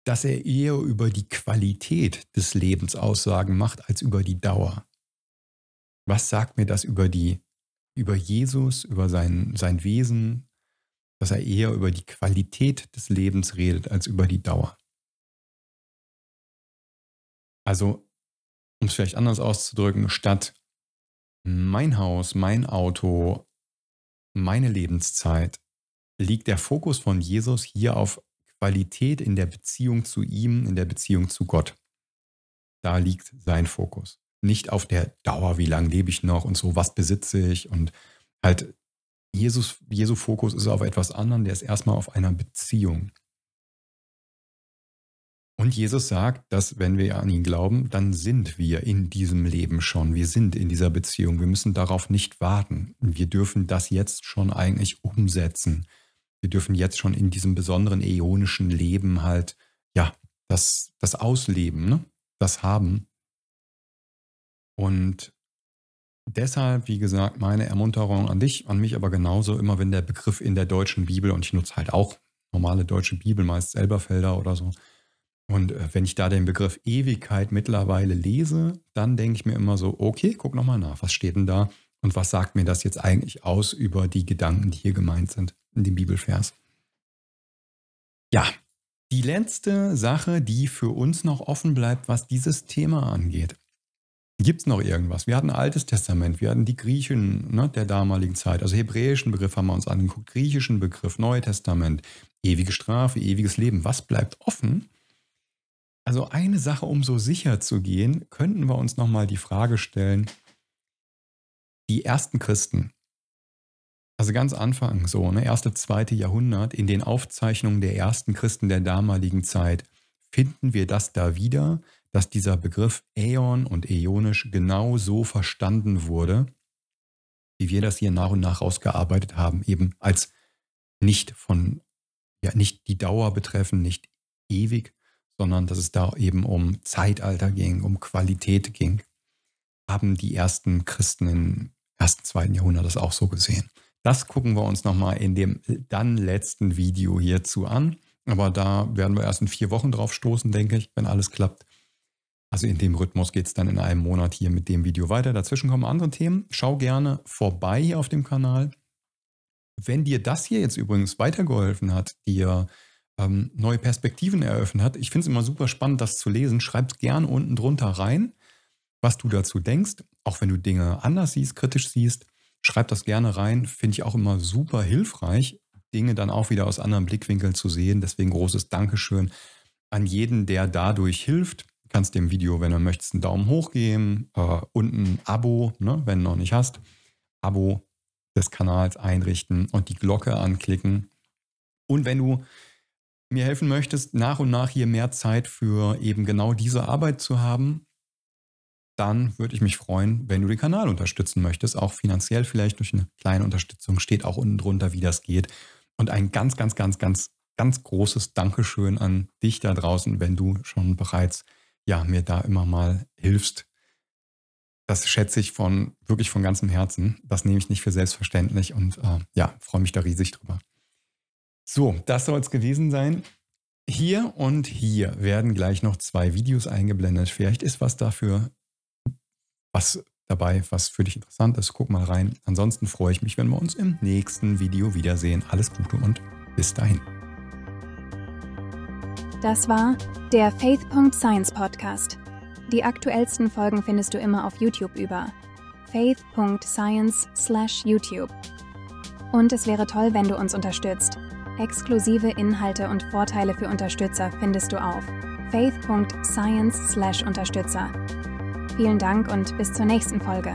dass er eher über die Qualität des Lebens Aussagen macht als über die Dauer? Was sagt mir das über die über Jesus, über sein, sein Wesen, dass er eher über die Qualität des Lebens redet als über die Dauer? Also, um es vielleicht anders auszudrücken, statt mein Haus, mein Auto, meine Lebenszeit liegt der Fokus von Jesus hier auf Qualität in der Beziehung zu ihm, in der Beziehung zu Gott. Da liegt sein Fokus. nicht auf der Dauer, wie lange lebe ich noch und so, was besitze ich und halt Jesus, Jesu Fokus ist auf etwas anderem, der ist erstmal auf einer Beziehung. Und Jesus sagt, dass wenn wir an ihn glauben, dann sind wir in diesem Leben schon. Wir sind in dieser Beziehung. Wir müssen darauf nicht warten. Wir dürfen das jetzt schon eigentlich umsetzen. Wir dürfen jetzt schon in diesem besonderen äonischen Leben halt, ja, das, das ausleben, ne? das haben. Und deshalb, wie gesagt, meine Ermunterung an dich, an mich aber genauso, immer wenn der Begriff in der deutschen Bibel, und ich nutze halt auch normale deutsche Bibel, meist Elberfelder oder so, und äh, wenn ich da den Begriff Ewigkeit mittlerweile lese, dann denke ich mir immer so, okay, guck nochmal nach, was steht denn da und was sagt mir das jetzt eigentlich aus über die Gedanken, die hier gemeint sind in dem Bibelvers. Ja, die letzte Sache, die für uns noch offen bleibt, was dieses Thema angeht. Gibt es noch irgendwas? Wir hatten Altes Testament, wir hatten die Griechen ne, der damaligen Zeit, also hebräischen Begriff haben wir uns angeguckt, griechischen Begriff, Neue Testament, ewige Strafe, ewiges Leben. Was bleibt offen? Also eine Sache, um so sicher zu gehen, könnten wir uns nochmal die Frage stellen, die ersten Christen, also ganz Anfang so, ne, erste, zweite Jahrhundert, in den Aufzeichnungen der ersten Christen der damaligen Zeit, finden wir das da wieder, dass dieser Begriff Äon und Äonisch genau so verstanden wurde, wie wir das hier nach und nach ausgearbeitet haben, eben als nicht von, ja, nicht die Dauer betreffen, nicht ewig, sondern dass es da eben um Zeitalter ging, um Qualität ging, haben die ersten Christen im ersten, zweiten Jahrhundert das auch so gesehen. Das gucken wir uns nochmal in dem dann letzten Video hierzu an. Aber da werden wir erst in vier Wochen drauf stoßen, denke ich, wenn alles klappt. Also in dem Rhythmus geht es dann in einem Monat hier mit dem Video weiter. Dazwischen kommen andere Themen. Schau gerne vorbei hier auf dem Kanal. Wenn dir das hier jetzt übrigens weitergeholfen hat, dir ähm, neue Perspektiven eröffnet hat. Ich finde es immer super spannend, das zu lesen. Schreib es gerne unten drunter rein, was du dazu denkst. Auch wenn du Dinge anders siehst, kritisch siehst, schreib das gerne rein. Finde ich auch immer super hilfreich, Dinge dann auch wieder aus anderen Blickwinkeln zu sehen. Deswegen großes Dankeschön an jeden, der dadurch hilft. Du kannst dem Video, wenn du möchtest, einen Daumen hoch geben, äh, unten ein Abo, ne, wenn du noch nicht hast. Abo des Kanals einrichten und die Glocke anklicken. Und wenn du mir helfen möchtest, nach und nach hier mehr Zeit für eben genau diese Arbeit zu haben, dann würde ich mich freuen, wenn du den Kanal unterstützen möchtest, auch finanziell vielleicht durch eine kleine Unterstützung, steht auch unten drunter, wie das geht. Und ein ganz, ganz, ganz, ganz, ganz großes Dankeschön an dich da draußen, wenn du schon bereits ja, mir da immer mal hilfst. Das schätze ich von wirklich von ganzem Herzen. Das nehme ich nicht für selbstverständlich und äh, ja, freue mich da riesig drüber. So, das soll es gewesen sein. Hier und hier werden gleich noch zwei Videos eingeblendet. Vielleicht ist was dafür, was dabei, was für dich interessant ist. Guck mal rein. Ansonsten freue ich mich, wenn wir uns im nächsten Video wiedersehen. Alles Gute und bis dahin. Das war der Faith.Science Podcast. Die aktuellsten Folgen findest du immer auf YouTube über faith.science/youtube. Und es wäre toll, wenn du uns unterstützt. Exklusive Inhalte und Vorteile für Unterstützer findest du auf faith.science/unterstützer. Vielen Dank und bis zur nächsten Folge.